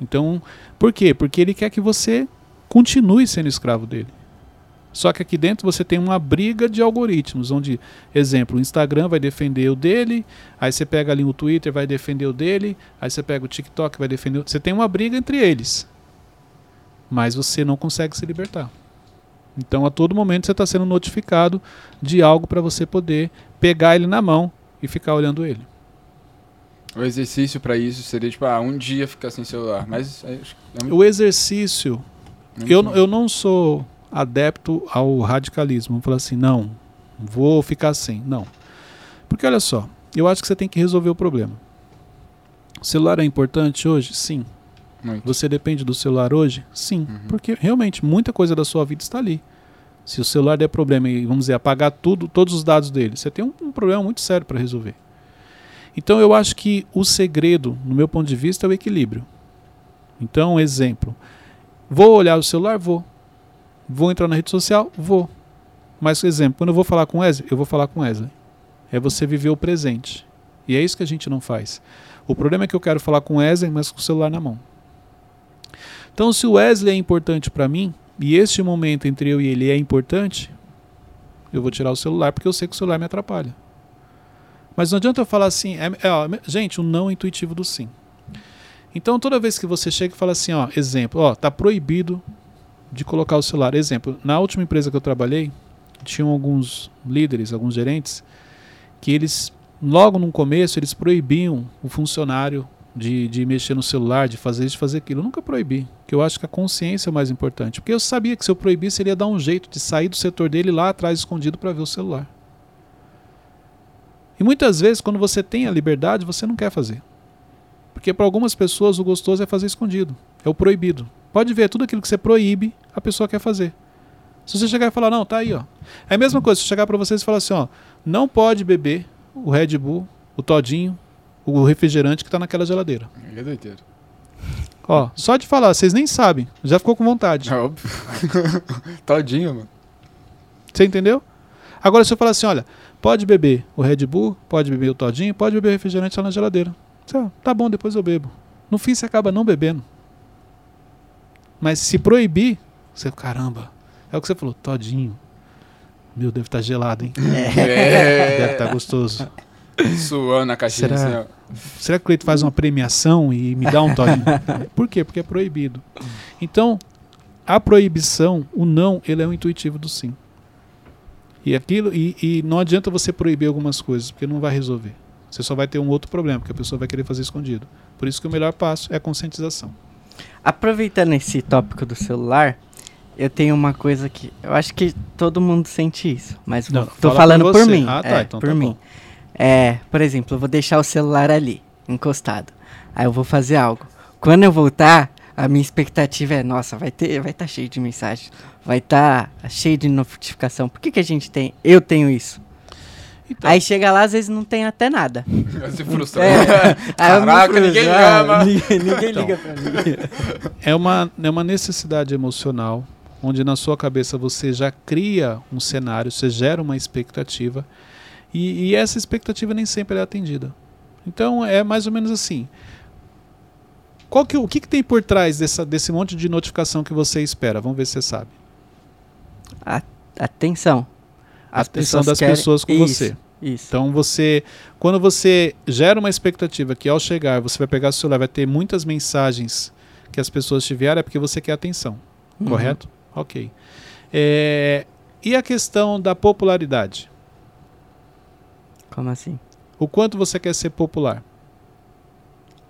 Então, por quê? Porque ele quer que você continue sendo escravo dele. Só que aqui dentro você tem uma briga de algoritmos, onde, exemplo, o Instagram vai defender o dele, aí você pega ali o Twitter, vai defender o dele, aí você pega o TikTok, vai defender o... Você tem uma briga entre eles. Mas você não consegue se libertar. Então, a todo momento você está sendo notificado de algo para você poder pegar ele na mão e ficar olhando ele. O exercício pra isso seria, tipo, ah, um dia ficar sem celular. Mas é, é muito, O exercício muito Eu, eu não sou adepto ao radicalismo. Vamos falar assim, não, vou ficar sem. Não. Porque olha só, eu acho que você tem que resolver o problema. O celular é importante hoje? Sim. Muito. Você depende do celular hoje? Sim. Uhum. Porque realmente muita coisa da sua vida está ali. Se o celular der problema e, vamos dizer, apagar tudo, todos os dados dele, você tem um, um problema muito sério para resolver. Então eu acho que o segredo, no meu ponto de vista, é o equilíbrio. Então, exemplo. Vou olhar o celular? Vou. Vou entrar na rede social? Vou. Mas, exemplo, quando eu vou falar com o Wesley, eu vou falar com o Wesley. É você viver o presente. E é isso que a gente não faz. O problema é que eu quero falar com o Wesley, mas com o celular na mão. Então, se o Wesley é importante para mim, e este momento entre eu e ele é importante, eu vou tirar o celular porque eu sei que o celular me atrapalha. Mas não adianta eu falar assim, é, é, ó, gente, o não intuitivo do sim. Então, toda vez que você chega e fala assim, ó, exemplo, ó, tá proibido de colocar o celular. Exemplo, na última empresa que eu trabalhei, tinham alguns líderes, alguns gerentes, que eles, logo no começo, eles proibiam o funcionário de, de mexer no celular, de fazer isso, de fazer aquilo. Eu nunca proibi, porque eu acho que a consciência é mais importante. Porque eu sabia que se eu proibisse, ele ia dar um jeito de sair do setor dele lá atrás, escondido, para ver o celular. E muitas vezes, quando você tem a liberdade, você não quer fazer. Porque para algumas pessoas o gostoso é fazer escondido, é o proibido. Pode ver, tudo aquilo que você proíbe, a pessoa quer fazer. Se você chegar e falar, não, tá aí, ó. É a mesma coisa, se chegar para vocês e falar assim, ó, não pode beber o Red Bull, o Todinho, o refrigerante que tá naquela geladeira. É doideiro. Ó, só de falar, vocês nem sabem, já ficou com vontade. É óbvio. Todinho, mano. Você entendeu? Agora se eu falar assim, olha, pode beber o Red Bull, pode beber o Todinho, pode beber o refrigerante lá na geladeira. Você, tá bom, depois eu bebo. No fim você acaba não bebendo. Mas se proibir, você, caramba, é o que você falou, Todinho. Meu, deve estar gelado, hein? Deve É. estar gostoso. Suando na caixinha Será? assim. Será que o Cleito faz uma premiação e me dá um Todinho? Por quê? Porque é proibido. Então, a proibição, o não, ele é o intuitivo do sim. E aquilo e, e não adianta você proibir algumas coisas, porque não vai resolver. Você só vai ter um outro problema, porque a pessoa vai querer fazer escondido. Por isso que o melhor passo é a conscientização. Aproveitando esse tópico do celular, eu tenho uma coisa que eu acho que todo mundo sente isso, mas tô fala falando por por você. mim. Ah, tá, é, então por tá mim. bom. É, por exemplo, eu vou deixar o celular ali, encostado. Aí eu vou fazer algo. Quando eu voltar, a minha expectativa é, nossa, vai ter, vai estar cheio de mensagem, vai estar cheio de notificação. Por que que a gente tem? Eu tenho isso. Então, Aí chega lá, às vezes não tem até nada. Se frustra. É. Caraca, frustro, ninguém ah, ama. Ninguém, ninguém Então. liga pra mim. é uma, é uma necessidade emocional, onde na sua cabeça você já cria um cenário, você gera uma expectativa, e, e essa expectativa nem sempre é atendida. Então é mais ou menos assim. Qual que, o que, que tem por trás dessa, desse monte de notificação que você espera? Vamos ver se você sabe. Atenção. As atenção pessoas das querem- pessoas com Isso, você. Isso. Então você, quando você gera uma expectativa que ao chegar você vai pegar o celular, vai ter muitas mensagens que as pessoas te enviaram, é porque você quer atenção, Uhum. correto? Ok. É, e a questão da popularidade? Como assim? O quanto você quer ser popular?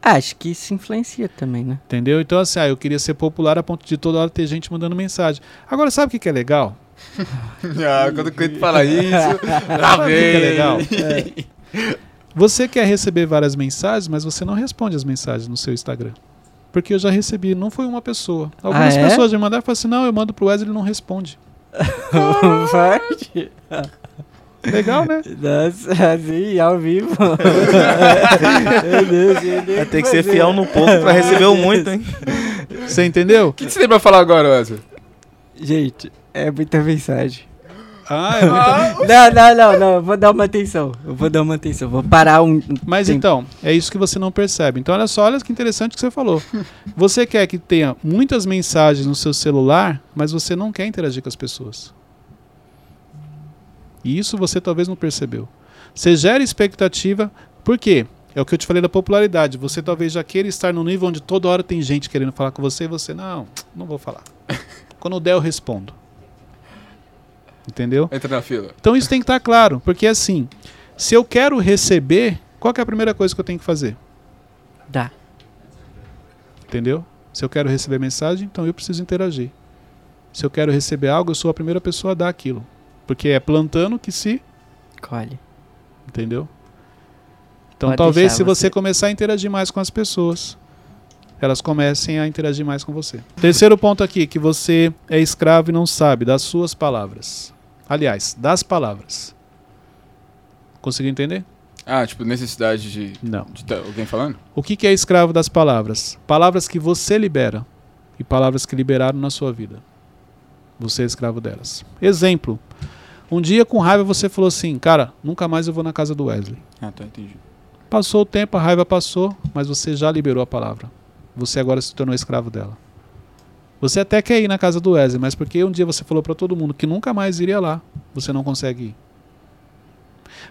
Ah, acho que isso influencia também, né? Entendeu? Então, assim, ah, eu queria ser popular a ponto de toda hora ter gente mandando mensagem. Agora, sabe o que, que é legal? Ah, quando o cliente fala isso, lá Sabe o que, é vem. legal? Você quer receber várias mensagens, mas você não responde as mensagens no seu Instagram. Porque eu já recebi, não foi uma pessoa. Algumas Ah, é? pessoas me mandaram e falaram assim: não, eu mando pro Wesley e ele não responde. Forte. Legal, né? Nossa, assim, ao vivo. Meu Deus, Vai ter que ser fiel no pouco pra receber o muito, hein? Você entendeu? O que você tem pra falar agora, Wesley? Gente, é muita mensagem. Ah, é muito... Não, não, não, não. Eu vou dar uma atenção. Eu vou dar uma atenção. Vou parar um. Mas tempo. então, é isso que você não percebe. Então, olha só, olha que interessante que você falou. Você quer que tenha muitas mensagens no seu celular, mas você não quer interagir com as pessoas. E isso você talvez não percebeu. Você gera expectativa, por quê? É o que eu te falei da popularidade. Você talvez já queira estar no nível onde toda hora tem gente querendo falar com você e você, não, não vou falar. Quando der, eu respondo. Entendeu? Entra na fila. Então isso tem que estar claro, porque assim, se eu quero receber, qual que é a primeira coisa que eu tenho que fazer? Dá. Entendeu? Se eu quero receber mensagem, então eu preciso interagir. Se eu quero receber algo, eu sou a primeira pessoa a dar aquilo. Porque é plantando que se, Colhe. entendeu? Então Pode talvez se você você. começar a interagir mais com as pessoas, elas comecem a interagir mais com você. Terceiro ponto aqui, que você é escravo e não sabe das suas palavras. Aliás, das palavras. Conseguiu entender? Ah, tipo, necessidade de, Não. de tá alguém falando? O que, que é escravo das palavras? Palavras que você libera e palavras que liberaram na sua vida. Você é escravo delas. Exemplo. Um dia com raiva você falou assim, cara, nunca mais eu vou na casa do Wesley. Ah, tá, entendi. Passou o tempo, a raiva passou, mas você já liberou a palavra. Você agora se tornou escravo dela. Você até quer ir na casa do Wesley, mas porque um dia você falou para todo mundo que nunca mais iria lá, você não consegue ir.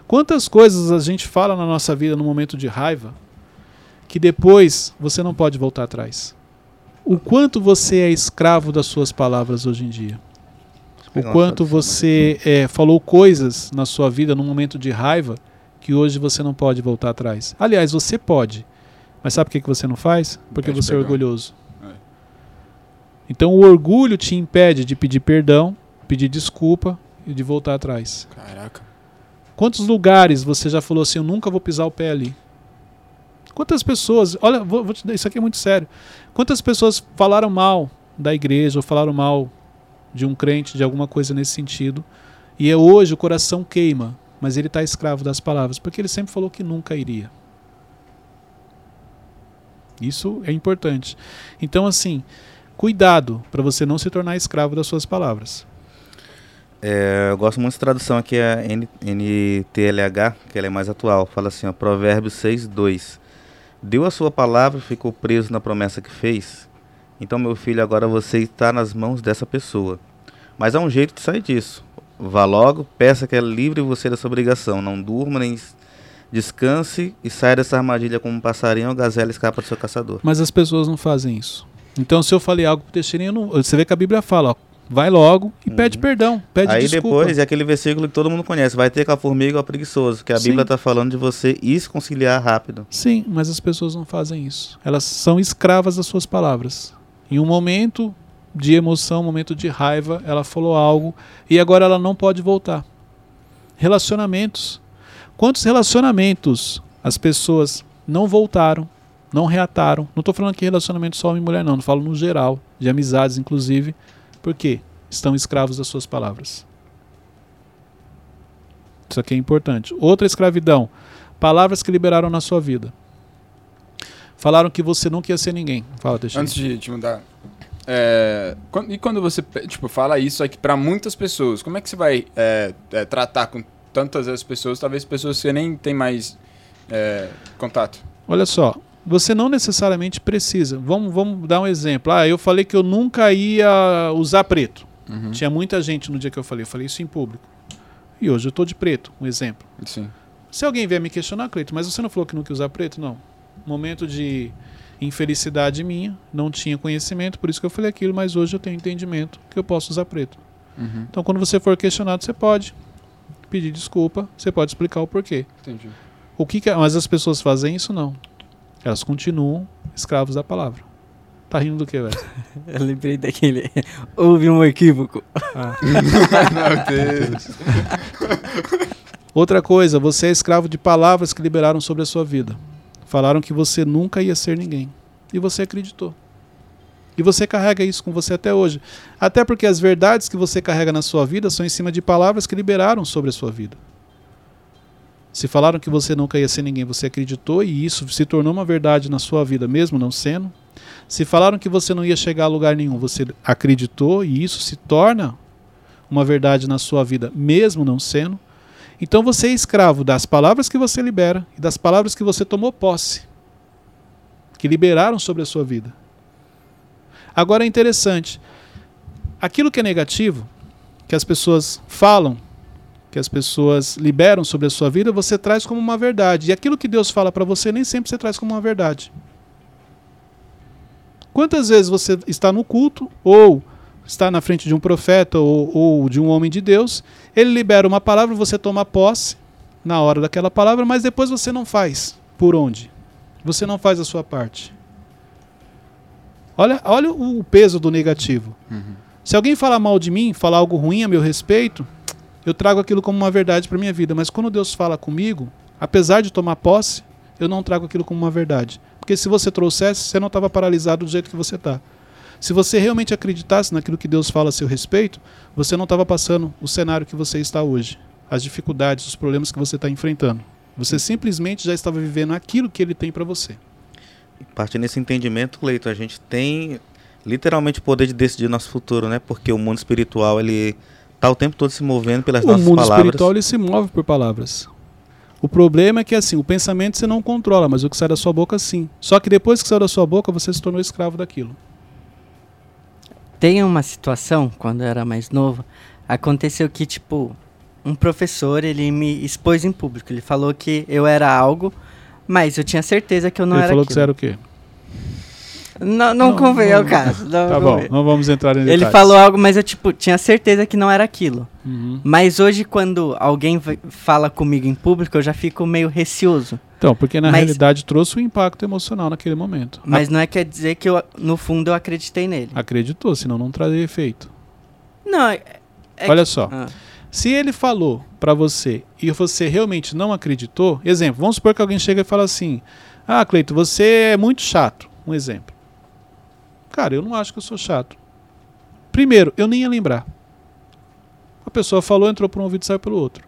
Quantas coisas a gente fala na nossa vida no momento de raiva que depois você não pode voltar atrás? O quanto você é escravo das suas palavras hoje em dia? O quanto tradução você é, falou coisas na sua vida num momento de raiva que hoje você não pode voltar atrás. Aliás, você pode. Mas sabe por que que você não faz? Porque você é perdão. orgulhoso. É. Então o orgulho te impede de pedir perdão, pedir desculpa e de voltar atrás. Caraca. Quantos lugares você já falou assim, eu nunca vou pisar o pé ali? Quantas pessoas, olha, vou, vou te isso aqui é muito sério. Quantas pessoas falaram mal da igreja ou falaram mal de um crente, de alguma coisa nesse sentido, e é hoje o coração queima, mas ele está escravo das palavras, porque ele sempre falou que nunca iria. Isso é importante. Então, assim, cuidado para você não se tornar escravo das suas palavras. É, eu gosto muito de tradução aqui, é N- NTLH, que ela é mais atual. Fala assim, ó, Provérbios 6, 2. Deu a sua palavra e ficou preso na promessa que fez. Então, meu filho, agora você está nas mãos dessa pessoa. Mas há um jeito de sair disso. Vá logo, peça que ela livre você dessa obrigação. Não durma nem descanse e saia dessa armadilha como um passarinho ou gazela escapa do seu caçador. Mas as pessoas não fazem isso. Então, se eu falei algo pro Teixeirinha, eu não- você vê que a Bíblia fala, ó, vai logo e pede perdão, pede Aí desculpa. depois é aquele versículo que todo mundo conhece. Vai ter com a formiga ou preguiçoso. Que a Sim. Bíblia está falando de você ir se conciliar rápido. Sim, mas as pessoas não fazem isso. Elas são escravas das suas palavras. Em um momento de emoção, momento de raiva, ela falou algo e agora ela não pode voltar. Relacionamentos. Quantos relacionamentos as pessoas não voltaram, não reataram? Não estou falando aqui relacionamento só homem e mulher, não. Não falo no geral, de amizades, inclusive. Por quê? Estão escravos das suas palavras. Isso aqui é importante. Outra escravidão. Palavras que liberaram na sua vida. Falaram que você nunca ia ser ninguém. Fala, Teixeira. Antes de te mudar. é, e quando você tipo, fala isso aqui pra muitas pessoas, como é que você vai é, é, tratar com tantas as pessoas, talvez pessoas que você nem tem mais é, contato? Olha só, você não necessariamente precisa. Vamos, vamos dar um exemplo. Ah, eu falei que eu nunca ia usar preto. Uhum. Tinha muita gente no dia que eu falei. Eu falei isso em público. E hoje eu tô de preto, um exemplo. Sim. Se alguém vier me questionar, Cleito, mas você não falou que nunca ia usar preto? Não. Momento de infelicidade minha, não tinha conhecimento, por isso que eu falei aquilo, mas hoje eu tenho entendimento que eu posso usar preto. Uhum. Então, quando você for questionado, você pode pedir desculpa, você pode explicar o porquê. Entendi. O que, que mas as pessoas fazem isso não. Elas continuam escravos da palavra. Tá rindo do que, velho? Eu lembrei daquele. Houve um equívoco. Meu Deus. Outra coisa, você é escravo de palavras que liberaram sobre a sua vida. Falaram que você nunca ia ser ninguém. E você acreditou. E você carrega isso com você até hoje. Até porque as verdades que você carrega na sua vida são em cima de palavras que liberaram sobre a sua vida. Se falaram que você nunca ia ser ninguém, você acreditou e isso se tornou uma verdade na sua vida, mesmo não sendo. Se falaram que você não ia chegar a lugar nenhum, você acreditou e isso se torna uma verdade na sua vida, mesmo não sendo. Então você é escravo das palavras que você libera e das palavras que você tomou posse, que liberaram sobre a sua vida. Agora é interessante, aquilo que é negativo, que as pessoas falam, que as pessoas liberam sobre a sua vida, você traz como uma verdade. E aquilo que Deus fala para você, nem sempre você traz como uma verdade. Quantas vezes você está no culto ou está na frente de um profeta ou, ou de um homem de Deus, ele libera uma palavra, você toma posse na hora daquela palavra, mas depois você não faz. Por onde? Você não faz a sua parte. Olha, olha o peso do negativo. Se alguém falar mal de mim, falar algo ruim a meu respeito, eu trago aquilo como uma verdade para minha vida. Mas quando Deus fala comigo, apesar de tomar posse, eu não trago aquilo como uma verdade. Porque se você trouxesse, você não estava paralisado do jeito que você está. Se você realmente acreditasse naquilo que Deus fala a seu respeito, você não estava passando o cenário que você está hoje, as dificuldades, os problemas que você está enfrentando. Você simplesmente já estava vivendo aquilo que Ele tem para você. Partindo desse entendimento, Cleiton, a gente tem literalmente o poder de decidir nosso futuro, né? Porque o mundo espiritual, ele tá o tempo todo se movendo pelas o nossas mundo palavras. espiritual ele se move por palavras. O problema é que assim, o pensamento você não controla, mas o que sai da sua boca sim. Só que depois que saiu da sua boca, você se tornou escravo daquilo. Tem uma situação, quando eu era mais novo, aconteceu que, tipo, um professor, ele me expôs em público. Ele falou que eu era algo, mas eu tinha certeza que eu não Ele era falou que você aquilo. era o quê? Não, não, Não, convém não- ao caso. Não Tá bom, convém. não vamos entrar em Ele detalhes. falou algo, mas eu, tipo, tinha certeza que não era aquilo. Uhum. Mas hoje, quando alguém fala comigo em público, eu já fico meio receoso. Então, porque na Mas- realidade trouxe um impacto emocional naquele momento. Mas não é quer dizer que eu, no fundo, eu acreditei nele. Acreditou, senão não traria efeito. Não, é, é Olha que- só, Ah, se ele falou pra você e você realmente não acreditou, exemplo, vamos supor que alguém chega e fala assim: "Ah, Cleito, você é muito chato". Um exemplo. Cara, eu não acho que eu sou chato. Primeiro, eu nem ia lembrar. A pessoa falou, entrou por um ouvido e saiu pelo outro.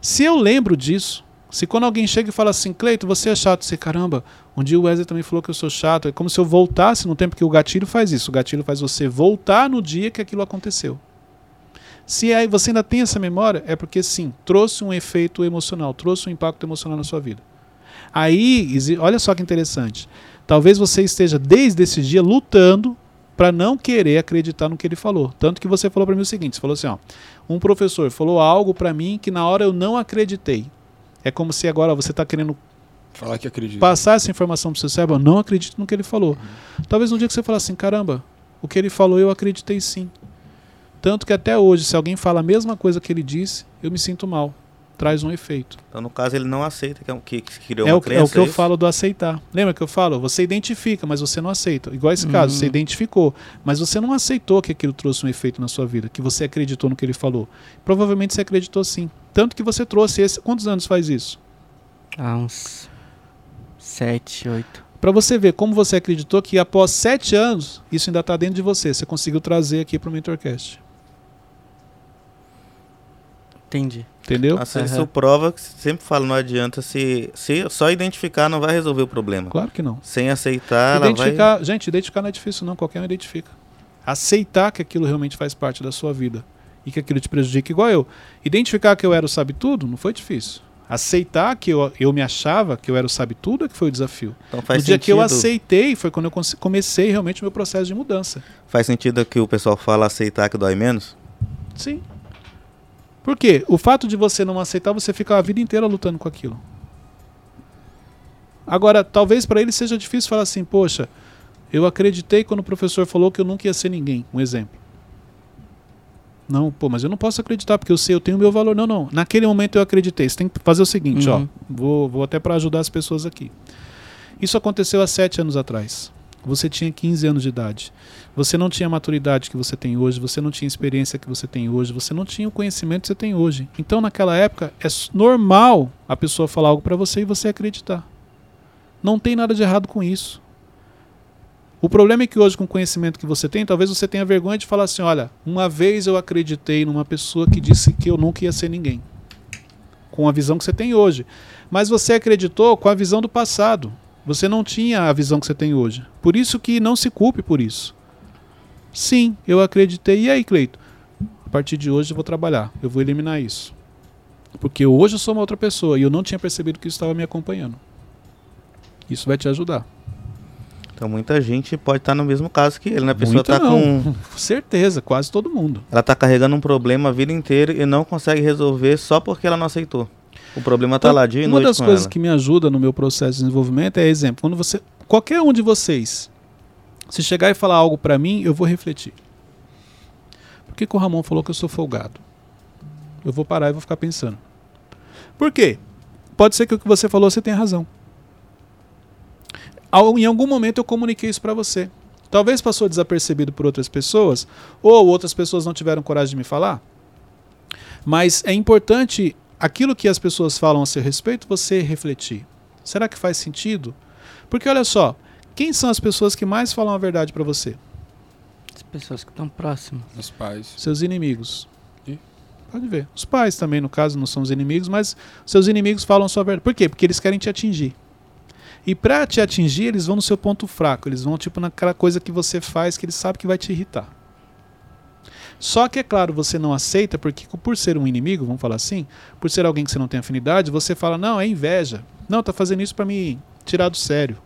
Se eu lembro disso, se quando alguém chega e fala assim, Cleito, você é chato, você, caramba, um dia o Wesley também falou que eu sou chato, é como se eu voltasse no tempo que o gatilho faz isso. O gatilho faz você voltar no dia que aquilo aconteceu. Se aí você ainda tem essa memória, é porque sim, trouxe um efeito emocional, trouxe um impacto emocional na sua vida. Aí, olha só que interessante. Talvez você esteja desde esse dia lutando para não querer acreditar no que ele falou. Tanto que você falou para mim o seguinte, você falou assim, ó, um professor falou algo para mim que na hora eu não acreditei. É como se agora você está querendo Falar que acredita. passar essa informação pro seu cérebro, não acredito no que ele falou. Talvez no dia que você falar assim, caramba, o que ele falou eu acreditei sim. Tanto que até hoje, se alguém fala a mesma coisa que ele disse, eu me sinto mal. Traz um efeito. Então, no caso, ele não aceita que, é que, que criou É uma o, crença. é o que eu isso? falo do aceitar. Lembra que eu falo? Você identifica, mas você não aceita. Igual esse caso, Uhum. você identificou, mas você não aceitou que aquilo trouxe um efeito na sua vida, que você acreditou no que ele falou. Provavelmente você acreditou sim. Tanto que você trouxe esse. Quantos anos faz isso? Há uns sete, oito. Para você ver como você acreditou que após sete anos, isso ainda está dentro de você. Você conseguiu trazer aqui para o Mentorcast. Entendi. Entendeu? Assim, Aham. Isso prova que sempre falo, não adianta se, se só identificar não vai resolver o problema. Claro que não. Sem aceitar, ela vai. Identificar, gente, identificar não é difícil não, qualquer um identifica. Aceitar que aquilo realmente faz parte da sua vida e que aquilo te prejudica igual eu. Identificar que eu era o sabe tudo não foi difícil. Aceitar que eu, eu me achava que eu era o sabe tudo é que foi o desafio. Então faz no dia sentido. que eu aceitei foi quando eu comecei realmente o meu processo de mudança. Faz sentido que o pessoal fala aceitar que dói menos? Sim. Por quê? O fato de você não aceitar, você fica a vida inteira lutando com aquilo. Agora, talvez para ele seja difícil falar assim, poxa, eu acreditei quando o professor falou que eu nunca ia ser ninguém. Um exemplo. Não, pô, mas eu não posso acreditar porque eu sei, eu tenho o meu valor. Não, não. Naquele momento eu acreditei. Você tem que fazer o seguinte, Uhum. ó. Vou, vou até para ajudar as pessoas aqui. Isso aconteceu há sete anos atrás. Você tinha 15 anos de idade. Você não tinha a maturidade que você tem hoje, você não tinha a experiência que você tem hoje, você não tinha o conhecimento que você tem hoje. Então, naquela época, é normal a pessoa falar algo para você e você acreditar. Não tem nada de errado com isso. O problema é que hoje, com o conhecimento que você tem, talvez você tenha vergonha de falar assim: olha, uma vez eu acreditei numa pessoa que disse que eu nunca ia ser ninguém. Com a visão que você tem hoje. Mas você acreditou com a visão do passado. Você não tinha a visão que você tem hoje. Por isso que não se culpe por isso. Sim, eu acreditei. E aí, Cleito? A partir de hoje eu vou trabalhar. Eu vou eliminar isso. Porque hoje eu sou uma outra pessoa e eu não tinha percebido que isso estava me acompanhando. Isso vai te ajudar. Então muita gente pode estar no mesmo caso que ele, né? A pessoa tá não. com. Certeza, quase todo mundo. Ela tá carregando um problema a vida inteira e não consegue resolver só porque ela não aceitou. O problema tá lá dia e Uma das coisas ela. que me ajuda no meu processo de desenvolvimento é exemplo. Quando você, qualquer um de vocês, se chegar e falar algo pra mim, eu vou refletir. Por que, que o Ramon falou que eu sou folgado? Eu vou parar e vou ficar pensando. Por quê? Pode ser que o que você falou você tenha razão. Em algum momento eu comuniquei isso pra você. Talvez passou desapercebido por outras pessoas, ou outras pessoas não tiveram coragem de me falar. Mas é importante aquilo que as pessoas falam a seu respeito, você refletir. Será que faz sentido? Porque olha só, quem são as pessoas que mais falam a verdade pra você? As pessoas que estão próximas. Os pais. Seus inimigos. Ih. Pode ver. Os pais também, no caso, não são os inimigos, mas seus inimigos falam a sua verdade. Por quê? Porque eles querem te atingir. E pra te atingir, eles vão no seu ponto fraco. Eles vão, tipo, naquela coisa que você faz que eles sabem que vai te irritar. Só que, é claro, você não aceita, porque por ser um inimigo, vamos falar assim, por ser alguém que você não tem afinidade, você fala, não, é inveja. Não, tá fazendo isso pra me tirar do sério.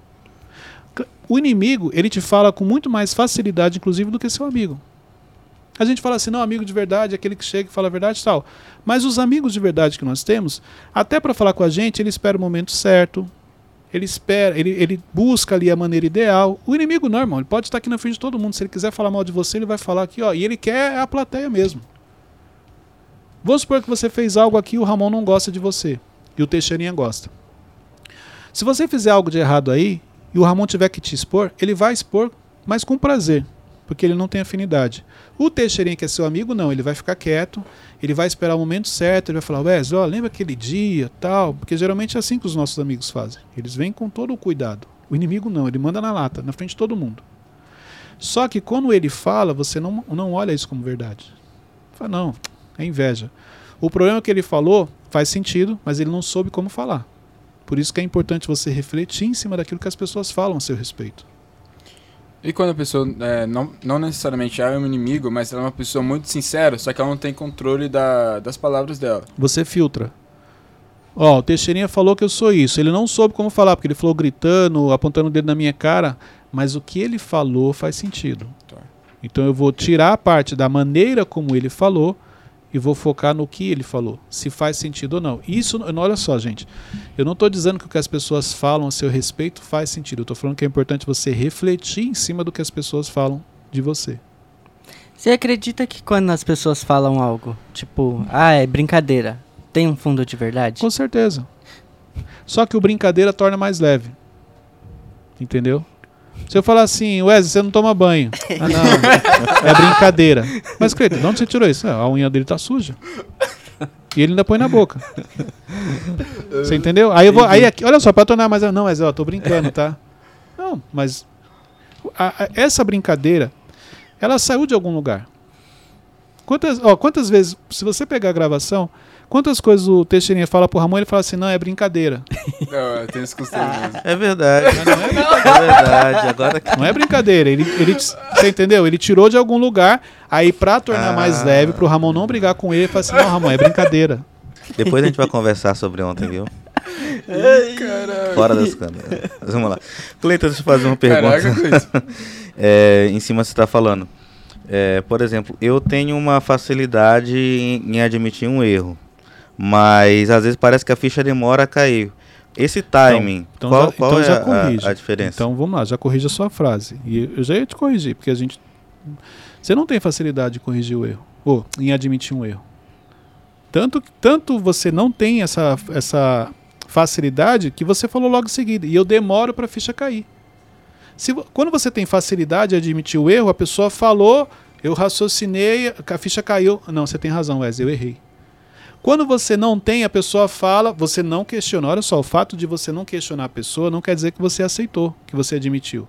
O inimigo, ele te fala com muito mais facilidade, inclusive, do que seu amigo. A gente fala assim, não, amigo de verdade, é aquele que chega e fala a verdade e tal. Mas os amigos de verdade que nós temos, até para falar com a gente, ele espera o momento certo, ele espera, ele, ele busca ali a maneira ideal. O inimigo não, irmão, ele pode estar aqui na frente de todo mundo. Se ele quiser falar mal de você, ele vai falar aqui, ó. E ele quer a plateia mesmo. Vamos supor que você fez algo aqui e o Ramon não gosta de você. E o Teixeirinha gosta. Se você fizer algo de errado aí, e o Ramon tiver que te expor, ele vai expor, mas com prazer. Porque ele não tem afinidade. O Teixeirinha, que é seu amigo, não. Ele vai ficar quieto, ele vai esperar o momento certo, ele vai falar, Wesley, ó, lembra aquele dia, tal. Porque geralmente é assim que os nossos amigos fazem. Eles vêm com todo o cuidado. O inimigo não, ele manda na lata, na frente de todo mundo. Só que quando ele fala, você não, não olha isso como verdade. Fala, não, é inveja. O problema que ele falou faz sentido, mas ele não soube como falar. Por isso que é importante você refletir em cima daquilo que as pessoas falam a seu respeito. E quando a pessoa é, não, não necessariamente é um inimigo, mas ela é uma pessoa muito sincera, só que ela não tem controle da, das palavras dela. Você filtra. Ó, o Teixeirinha falou que eu sou isso. Ele não soube como falar, porque ele falou gritando, apontando o dedo na minha cara, mas o que ele falou faz sentido. Tá. Então eu vou tirar a parte da maneira como ele falou e vou focar no que ele falou, se faz sentido ou não. Isso, não- olha só, gente, eu não estou dizendo que o que as pessoas falam a seu respeito faz sentido. Eu estou falando que é importante você refletir em cima do que as pessoas falam de você. Você acredita que quando as pessoas falam algo, tipo, ah, é brincadeira, tem um fundo de verdade? Com certeza. Só que o brincadeira torna mais leve. Entendeu? Se eu falar assim, Wesley, você não toma banho. Ah, não. É brincadeira. Mas, Cleiton, de onde você tirou isso? Ah, a unha dele tá suja. E ele ainda põe na boca. Você entendeu? Aí eu vou. Aí aqui, olha só, pra tornar mais. Não, mas ó, tô brincando, tá? Não, mas. a- a- essa brincadeira, ela saiu de algum lugar. Quantas, ó, quantas vezes, se você pegar a gravação, quantas coisas o Teixeirinha fala pro Ramon, ele fala assim, não, é brincadeira. Não, eu tenho esse costume mesmo. É verdade. é verdade. Agora que Não é brincadeira. Ele, ele, você entendeu? Ele tirou de algum lugar, aí pra tornar mais Ah. leve, pro Ramon não brigar com ele, ele fala assim, não, Ramon, é brincadeira. Depois a gente vai conversar sobre ontem, viu? Fora das câmeras. Mas vamos lá. Cleiton, deixa eu fazer uma pergunta. Caraca. É, em cima você está falando. É, por exemplo, eu tenho uma facilidade em, em admitir um erro, mas às vezes parece que a ficha demora a cair. Esse timing, Então qual, já, qual então é já a- corrige. a, diferença? Então vamos lá, já corrija a sua frase. E eu já ia te corrigir, porque a gente. Você não tem facilidade de corrigir o erro, ou em admitir um erro. Tanto, tanto você não tem essa, essa facilidade que você falou logo em seguida. E eu demoro para a ficha cair. Se, quando você tem facilidade de admitir o erro, a pessoa falou, eu raciocinei, a ficha caiu. Não, você tem razão, Wesley, eu errei. Quando você não tem, a pessoa fala, você não questiona. Olha só, o fato de você não questionar a pessoa não quer dizer que você aceitou, que você admitiu.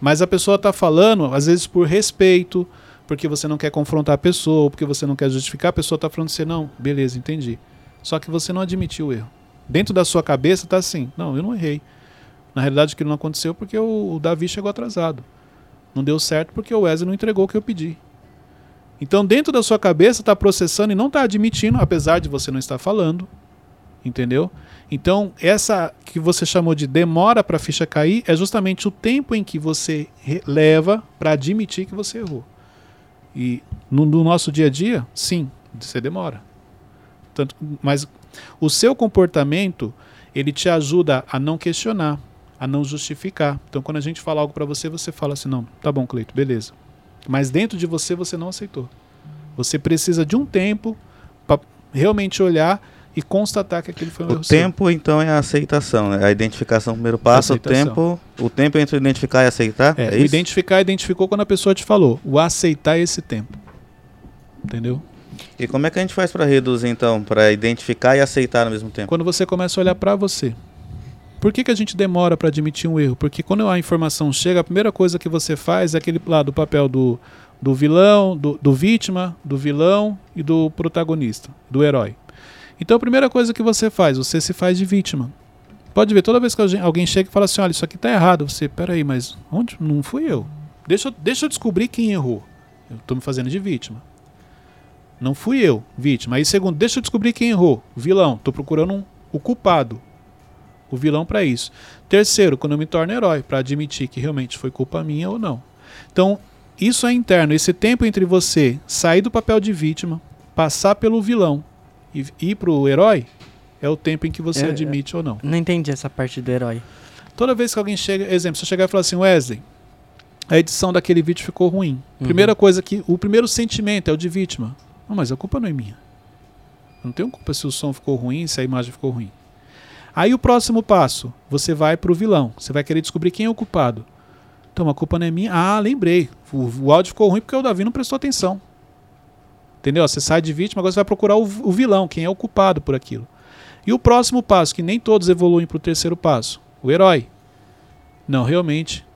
Mas a pessoa está falando, às vezes por respeito, porque você não quer confrontar a pessoa, ou porque você não quer justificar, a pessoa está falando assim, não, beleza, entendi. Só que você não admitiu o erro. Dentro da sua cabeça está assim, não, eu não errei. Na realidade aquilo não aconteceu porque o, o Davi chegou atrasado. Não deu certo porque o Wesley não entregou o que eu pedi. Então, dentro da sua cabeça, está processando e não está admitindo, apesar de você não estar falando. Entendeu? Então, essa que você chamou de demora para a ficha cair é justamente o tempo em que você leva para admitir que você errou. E no, no nosso dia a dia, sim, você demora. Tanto, mas o seu comportamento, ele te ajuda a não questionar, a não justificar. Então, quando a gente fala algo para você, você fala assim: não, tá bom, Cleito, beleza. Mas dentro de você, você não aceitou. Você precisa de um tempo para realmente olhar e constatar que aquele foi um O erro seu. tempo, então, é a aceitação. né? A identificação, primeiro passo, o Aceitação. tempo. O tempo entre identificar e aceitar. É, É, o isso? identificar, identificou quando a pessoa te falou. O aceitar esse tempo. Entendeu? E como é que a gente faz para reduzir, então? Para identificar e aceitar ao mesmo tempo? Quando você começa a olhar para você. Por que, que a gente demora para admitir um erro? Porque quando a informação chega, a primeira coisa que você faz é aquele lá do papel do, do vilão, do, do vítima, do vilão e do protagonista, do herói. Então a primeira coisa que você faz, você se faz de vítima. Pode ver, toda vez que alguém- chega e fala assim, olha, isso aqui tá errado, você, peraí, mas onde? Não fui eu. Deixa, eu- deixa eu descobrir quem errou. Eu tô me fazendo de vítima. Não fui eu, vítima. Aí segundo, deixa eu descobrir quem errou. Vilão, tô procurando um, o culpado. O vilão para isso. Terceiro, quando eu me torno herói, para admitir que realmente foi culpa minha ou não. Então, isso é interno. Esse tempo entre você sair do papel de vítima, passar pelo vilão e ir pro herói, é o tempo em que você É, admite ou não. Não entendi essa parte do herói. Toda vez que alguém chega, exemplo, se eu chegar e falar assim, Wesley, a edição daquele vídeo ficou ruim. Uhum. Primeira coisa que, o primeiro sentimento é o de vítima. Não, mas a culpa não é minha. Eu não tenho culpa se o som ficou ruim, se a imagem ficou ruim. Aí o próximo passo, você vai pro vilão. Você vai querer descobrir quem é o culpado. Então, a culpa não é minha. Ah, lembrei. O, o áudio ficou ruim porque o Davi não prestou atenção. Entendeu? Você sai de vítima, agora você vai procurar o, o vilão, quem é o culpado por aquilo. E o próximo passo, que nem todos evoluem para o terceiro passo, o herói. Não, realmente,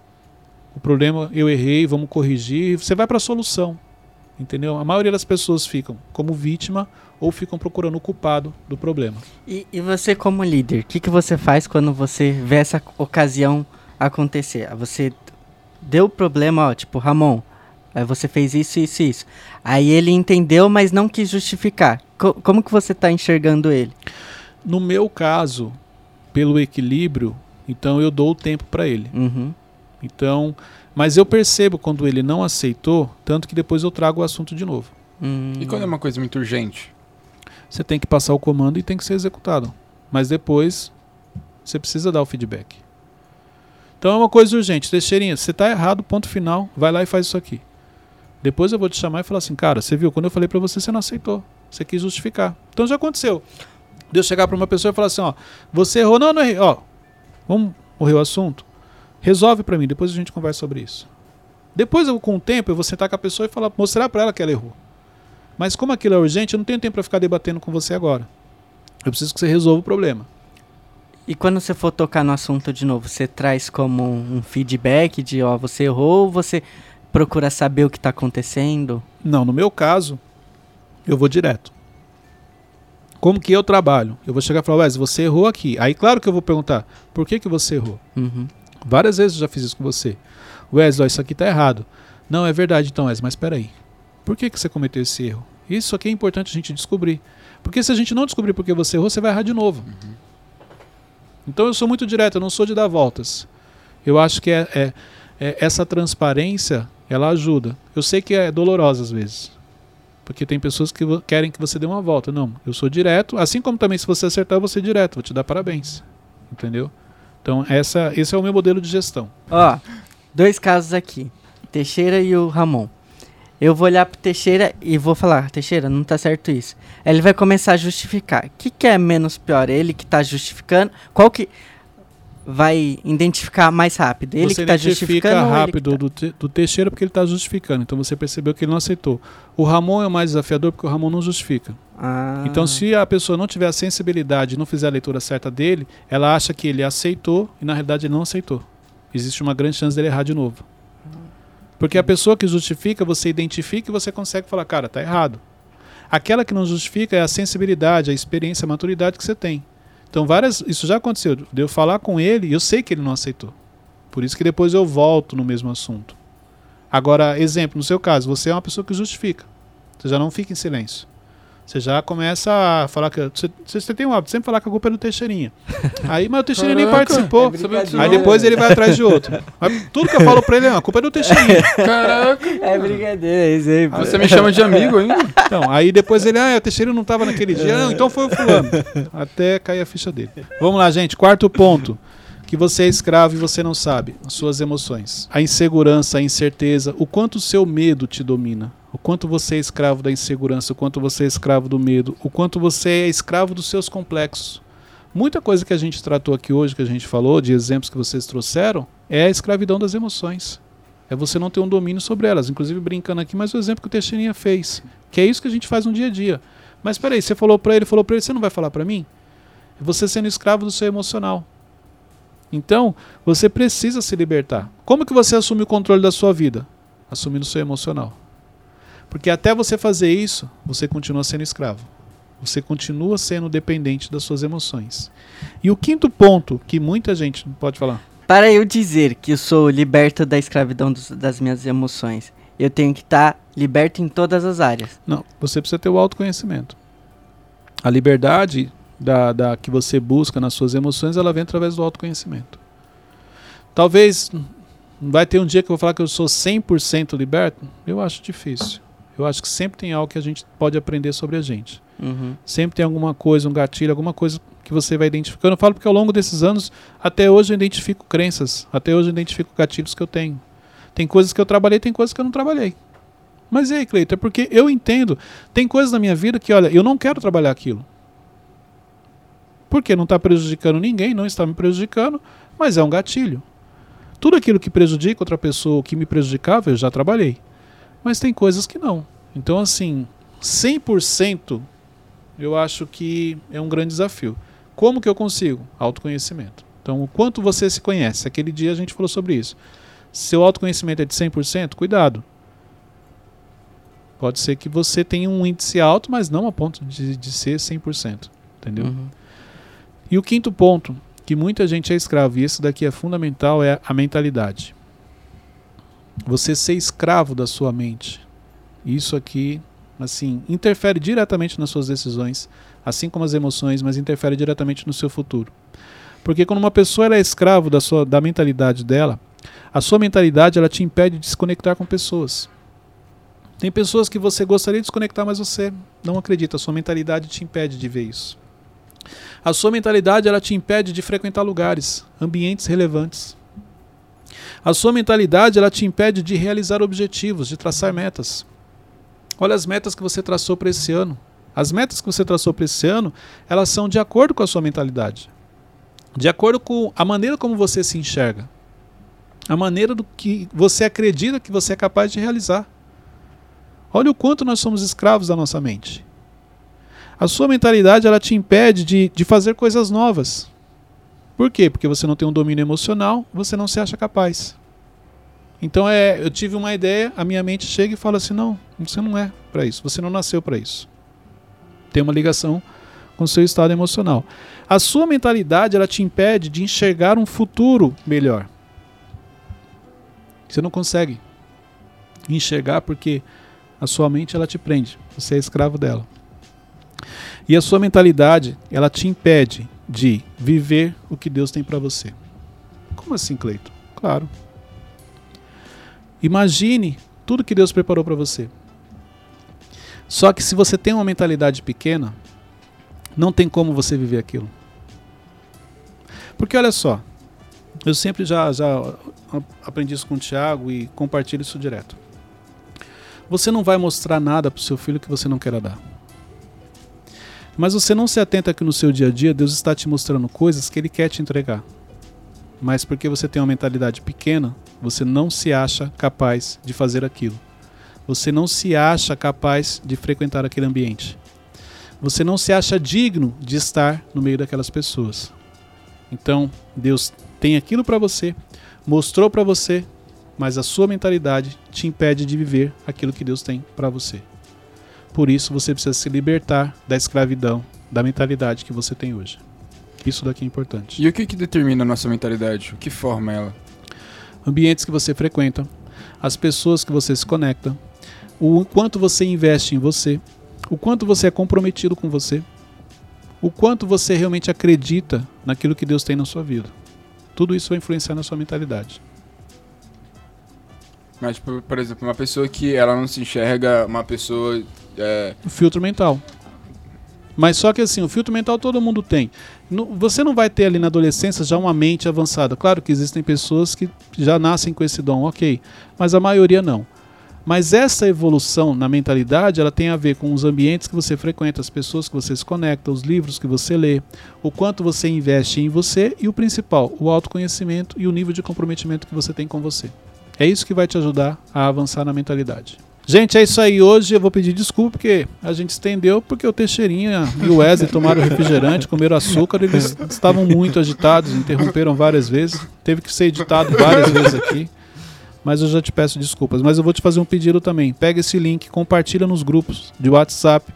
o problema eu errei, vamos corrigir. Você vai para a solução. Entendeu? A maioria das pessoas ficam como vítima ou ficam procurando o culpado do problema. E, e você, como líder, o que, que você faz quando você vê essa ocasião acontecer? Você deu o problema, ó, tipo, Ramon, aí você fez isso, isso, isso. Aí ele entendeu, mas não quis justificar. Co- como que você tá enxergando ele? No meu caso, pelo equilíbrio, então eu dou o tempo para ele. Uhum. Então, mas eu percebo quando ele não aceitou, tanto que depois eu trago o assunto de novo. Hum. E quando é uma coisa muito urgente? Você tem que passar o comando e tem que ser executado. Mas depois você precisa dar o feedback. Então é uma coisa urgente. Teixeirinha, você está errado, ponto final. Vai lá e faz isso aqui. Depois eu vou te chamar e falar assim, cara, você viu, quando eu falei para você, você não aceitou. Você quis justificar. Então já aconteceu. De eu chegar para uma pessoa e falar assim, ó, você errou, não, não errei, ó, vamos morrer o assunto? Resolve para mim, depois a gente conversa sobre isso. Depois, eu, com o tempo, eu vou sentar com a pessoa e falar, mostrar para ela que ela errou. Mas como aquilo é urgente, eu não tenho tempo para ficar debatendo com você agora. Eu preciso que você resolva o problema. E quando você for tocar no assunto de novo, você traz como um feedback de, ó, você errou ou você procura saber o que está acontecendo? Não, no meu caso, eu vou direto. Como que eu trabalho? Eu vou chegar e falar, Wesley, você errou aqui. Aí, claro que eu vou perguntar, por que, que você errou? Uhum. Várias vezes eu já fiz isso com você. Wesley, ó, isso aqui tá errado. Não, é verdade então, Wesley, mas espera aí. Por que, que você cometeu esse erro? Isso aqui é importante a gente descobrir. Porque se a gente não descobrir por que você errou, você vai errar de novo. Então eu sou muito direto, eu não sou de dar voltas. Eu acho que é, é- é- essa transparência, ela ajuda. Eu sei que é dolorosa às vezes. Porque tem pessoas que querem que você dê uma volta. Não, eu sou direto. Assim como também se você acertar, eu vou ser direto. Vou te dar parabéns. Entendeu? Então essa, esse é o meu modelo de gestão. Ó, dois casos aqui. Teixeira e o Ramon. Eu vou olhar pro Teixeira e vou falar, Teixeira, não tá certo isso. Aí Ele vai começar a justificar. O que, que é menos pior? Ele que tá justificando? Qual que vai identificar mais rápido? Ele você que tá justificando rápido tá- do, Te- do Teixeira porque ele está justificando. Então você percebeu que ele não aceitou. O Ramon é o mais desafiador porque o Ramon não justifica. Ah, Então, se a pessoa não tiver a sensibilidade e não fizer a leitura certa dele, ela acha que ele aceitou e na realidade ele não aceitou. Existe uma grande chance dele errar de novo. Porque a pessoa que justifica, você identifica e você consegue falar, cara, tá errado. Aquela que não justifica é a sensibilidade, a experiência, a maturidade que você tem. Então, várias, isso já aconteceu. De eu falar com ele e eu sei que ele não aceitou. Por isso que depois eu volto no mesmo assunto. Agora, exemplo, no seu caso, você é uma pessoa que justifica. Você já não fica em silêncio. Você já começa a falar que. Você, você tem um hábito de sempre falar que a culpa é do Teixeirinha. Aí, mas o Teixeirinha nem participou. é. Aí depois ele vai atrás de outro. Mas tudo que eu falo pra ele é: "Não, a culpa é do Teixeirinha. Caraca! É brincadeira, é exemplo. Você me chama de amigo ainda? Então, aí depois ele, ah, o Teixeirinha não tava naquele dia. Não, então foi o fulano. Até cair a ficha dele. Vamos lá, gente. Quarto ponto. Que você é escravo e você não sabe. As suas emoções. A insegurança, a incerteza. O quanto o seu medo te domina. O quanto você é escravo da insegurança. O quanto você é escravo do medo. O quanto você é escravo dos seus complexos. Muita coisa que a gente tratou aqui hoje, que a gente falou, de exemplos que vocês trouxeram, é a escravidão das emoções. É você não ter um domínio sobre elas. Inclusive, brincando aqui, mas o exemplo que o Teixeirinha fez. Que é isso que a gente faz no dia a dia. Mas peraí, você falou pra ele, falou pra ele, você não vai falar pra mim? É você sendo escravo do seu emocional. Então, você precisa se libertar. Como que você assume o controle da sua vida? Assumindo o seu emocional. Porque até você fazer isso, você continua sendo escravo. Você continua sendo dependente das suas emoções. E o quinto ponto, que muita gente pode falar, Para eu dizer que eu sou liberto da escravidão dos- das minhas emoções, eu tenho que estar liberto em todas as áreas. Não, você precisa ter o autoconhecimento. A liberdade da, da que você busca nas suas emoções, ela vem através do autoconhecimento. Talvez não vai ter um dia que eu vou falar que eu sou 100% liberto. Eu acho difícil. Eu acho que sempre tem algo que a gente pode aprender sobre a gente. Uhum. Sempre tem alguma coisa, um gatilho, alguma coisa que você vai identificando. Eu falo porque ao longo desses anos, até hoje eu identifico crenças, até hoje eu identifico gatilhos que eu tenho. Tem coisas que eu trabalhei, tem coisas que eu não trabalhei. Mas e aí, Cleiton? É porque eu entendo. Tem coisas na minha vida que, olha, eu não quero trabalhar aquilo. Porque não está prejudicando ninguém, não está me prejudicando, mas é um gatilho. Tudo aquilo que prejudica outra pessoa, que me prejudicava, eu já trabalhei. Mas tem coisas que não. Então, assim, 100% eu acho que é um grande desafio. Como que eu consigo? Autoconhecimento. Então, o quanto você se conhece? Aquele dia a gente falou sobre isso. Seu autoconhecimento é de 100%, cuidado. Pode ser que você tenha um índice alto, mas não a ponto de, de ser 100%. Entendeu? Uhum. E o quinto ponto, que muita gente é escravo, e esse daqui é fundamental, é a mentalidade. Você ser escravo da sua mente. Isso aqui, assim, interfere diretamente nas suas decisões, assim como as emoções, mas interfere diretamente no seu futuro. Porque quando uma pessoa é escravo da, sua, da mentalidade dela, a sua mentalidade ela te impede de se conectar com pessoas. Tem pessoas que você gostaria de desconectar, mas você não acredita. A sua mentalidade te impede de ver isso. A sua mentalidade ela te impede de frequentar lugares, ambientes relevantes. A sua mentalidade ela te impede de realizar objetivos, de traçar metas. Olha as metas que você traçou para esse ano. As metas que você traçou para esse ano, elas são de acordo com a sua mentalidade. De acordo com a maneira como você se enxerga. A maneira do que você acredita que você é capaz de realizar. Olha o quanto nós somos escravos da nossa mente. A sua mentalidade ela te impede de, de fazer coisas novas. Por quê? Porque você não tem um domínio emocional, você não se acha capaz. Então é, eu tive uma ideia, a minha mente chega e fala assim: não, você não é para isso, você não nasceu para isso. Tem uma ligação com o seu estado emocional. A sua mentalidade ela te impede de enxergar um futuro melhor. Você não consegue enxergar porque a sua mente ela te prende, você é escravo dela. E a sua mentalidade, ela te impede de viver o que Deus tem para você. Como assim, Cleito? Claro. Imagine tudo que Deus preparou para você. Só que se você tem uma mentalidade pequena, não tem como você viver aquilo. Porque olha só, eu sempre já, já aprendi isso com o Tiago e compartilho isso direto. Você não vai mostrar nada para o seu filho que você não queira dar. Mas você não se atenta que no seu dia a dia Deus está te mostrando coisas que Ele quer te entregar. Mas porque você tem uma mentalidade pequena, você não se acha capaz de fazer aquilo. Você não se acha capaz de frequentar aquele ambiente. Você não se acha digno de estar no meio daquelas pessoas. Então, Deus tem aquilo para você, mostrou para você, mas a sua mentalidade te impede de viver aquilo que Deus tem para você. Por isso você precisa se libertar da escravidão, da mentalidade que você tem hoje. Isso daqui é importante. E o que, que determina a nossa mentalidade? O que forma ela? Ambientes que você frequenta, as pessoas que você se conecta, o quanto você investe em você, o quanto você é comprometido com você, o quanto você realmente acredita naquilo que Deus tem na sua vida. Tudo isso vai influenciar na sua mentalidade. Mas, por, exemplo, uma pessoa que ela não se enxerga uma pessoa é... O filtro mental. Mas só que assim, o filtro mental todo mundo tem. você não vai ter ali na adolescência já uma mente avançada. Claro que existem pessoas que já nascem com esse dom, ok. Mas a maioria não. Mas essa evolução na mentalidade, ela tem a ver com os ambientes que você frequenta, as pessoas que você se conecta, os livros que você lê, o quanto você investe em você e o principal, o autoconhecimento e o nível de comprometimento que você tem com você. É isso que vai te ajudar a avançar na mentalidade. Gente, é isso aí. Hoje eu vou pedir desculpa porque a gente estendeu porque o Teixeirinha e o Wesley tomaram refrigerante, comeram açúcar, eles estavam muito agitados, interromperam várias vezes. Teve que ser editado várias vezes aqui. Mas eu já te peço desculpas. Mas eu vou te fazer um pedido também. Pega esse link, compartilha nos grupos de WhatsApp.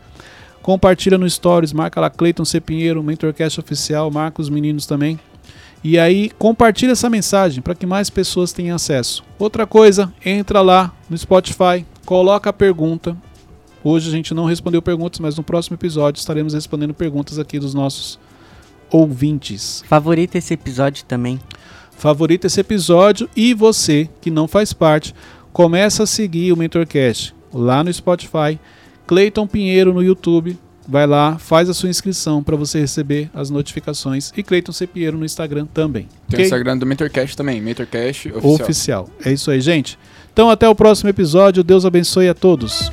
Compartilha no Stories, marca lá Cleiton C. Pinheiro, Mentorcast Oficial, marca os meninos também. E aí compartilha essa mensagem para que mais pessoas tenham acesso. Outra coisa, entra lá no Spotify, coloca a pergunta. Hoje a gente não respondeu perguntas, mas no próximo episódio estaremos respondendo perguntas aqui dos nossos ouvintes. Favorita esse episódio também. Favorita esse episódio e você que não faz parte, começa a seguir o Mentorcast lá no Spotify, Cleiton Pinheiro no YouTube, vai lá, faz a sua inscrição para você receber as notificações e Cleiton C. Pinheiro no Instagram também. Tem okay? o Instagram do Mentorcast também, Mentorcast oficial. Oficial. É isso aí, gente. Então até o próximo episódio. Deus abençoe a todos.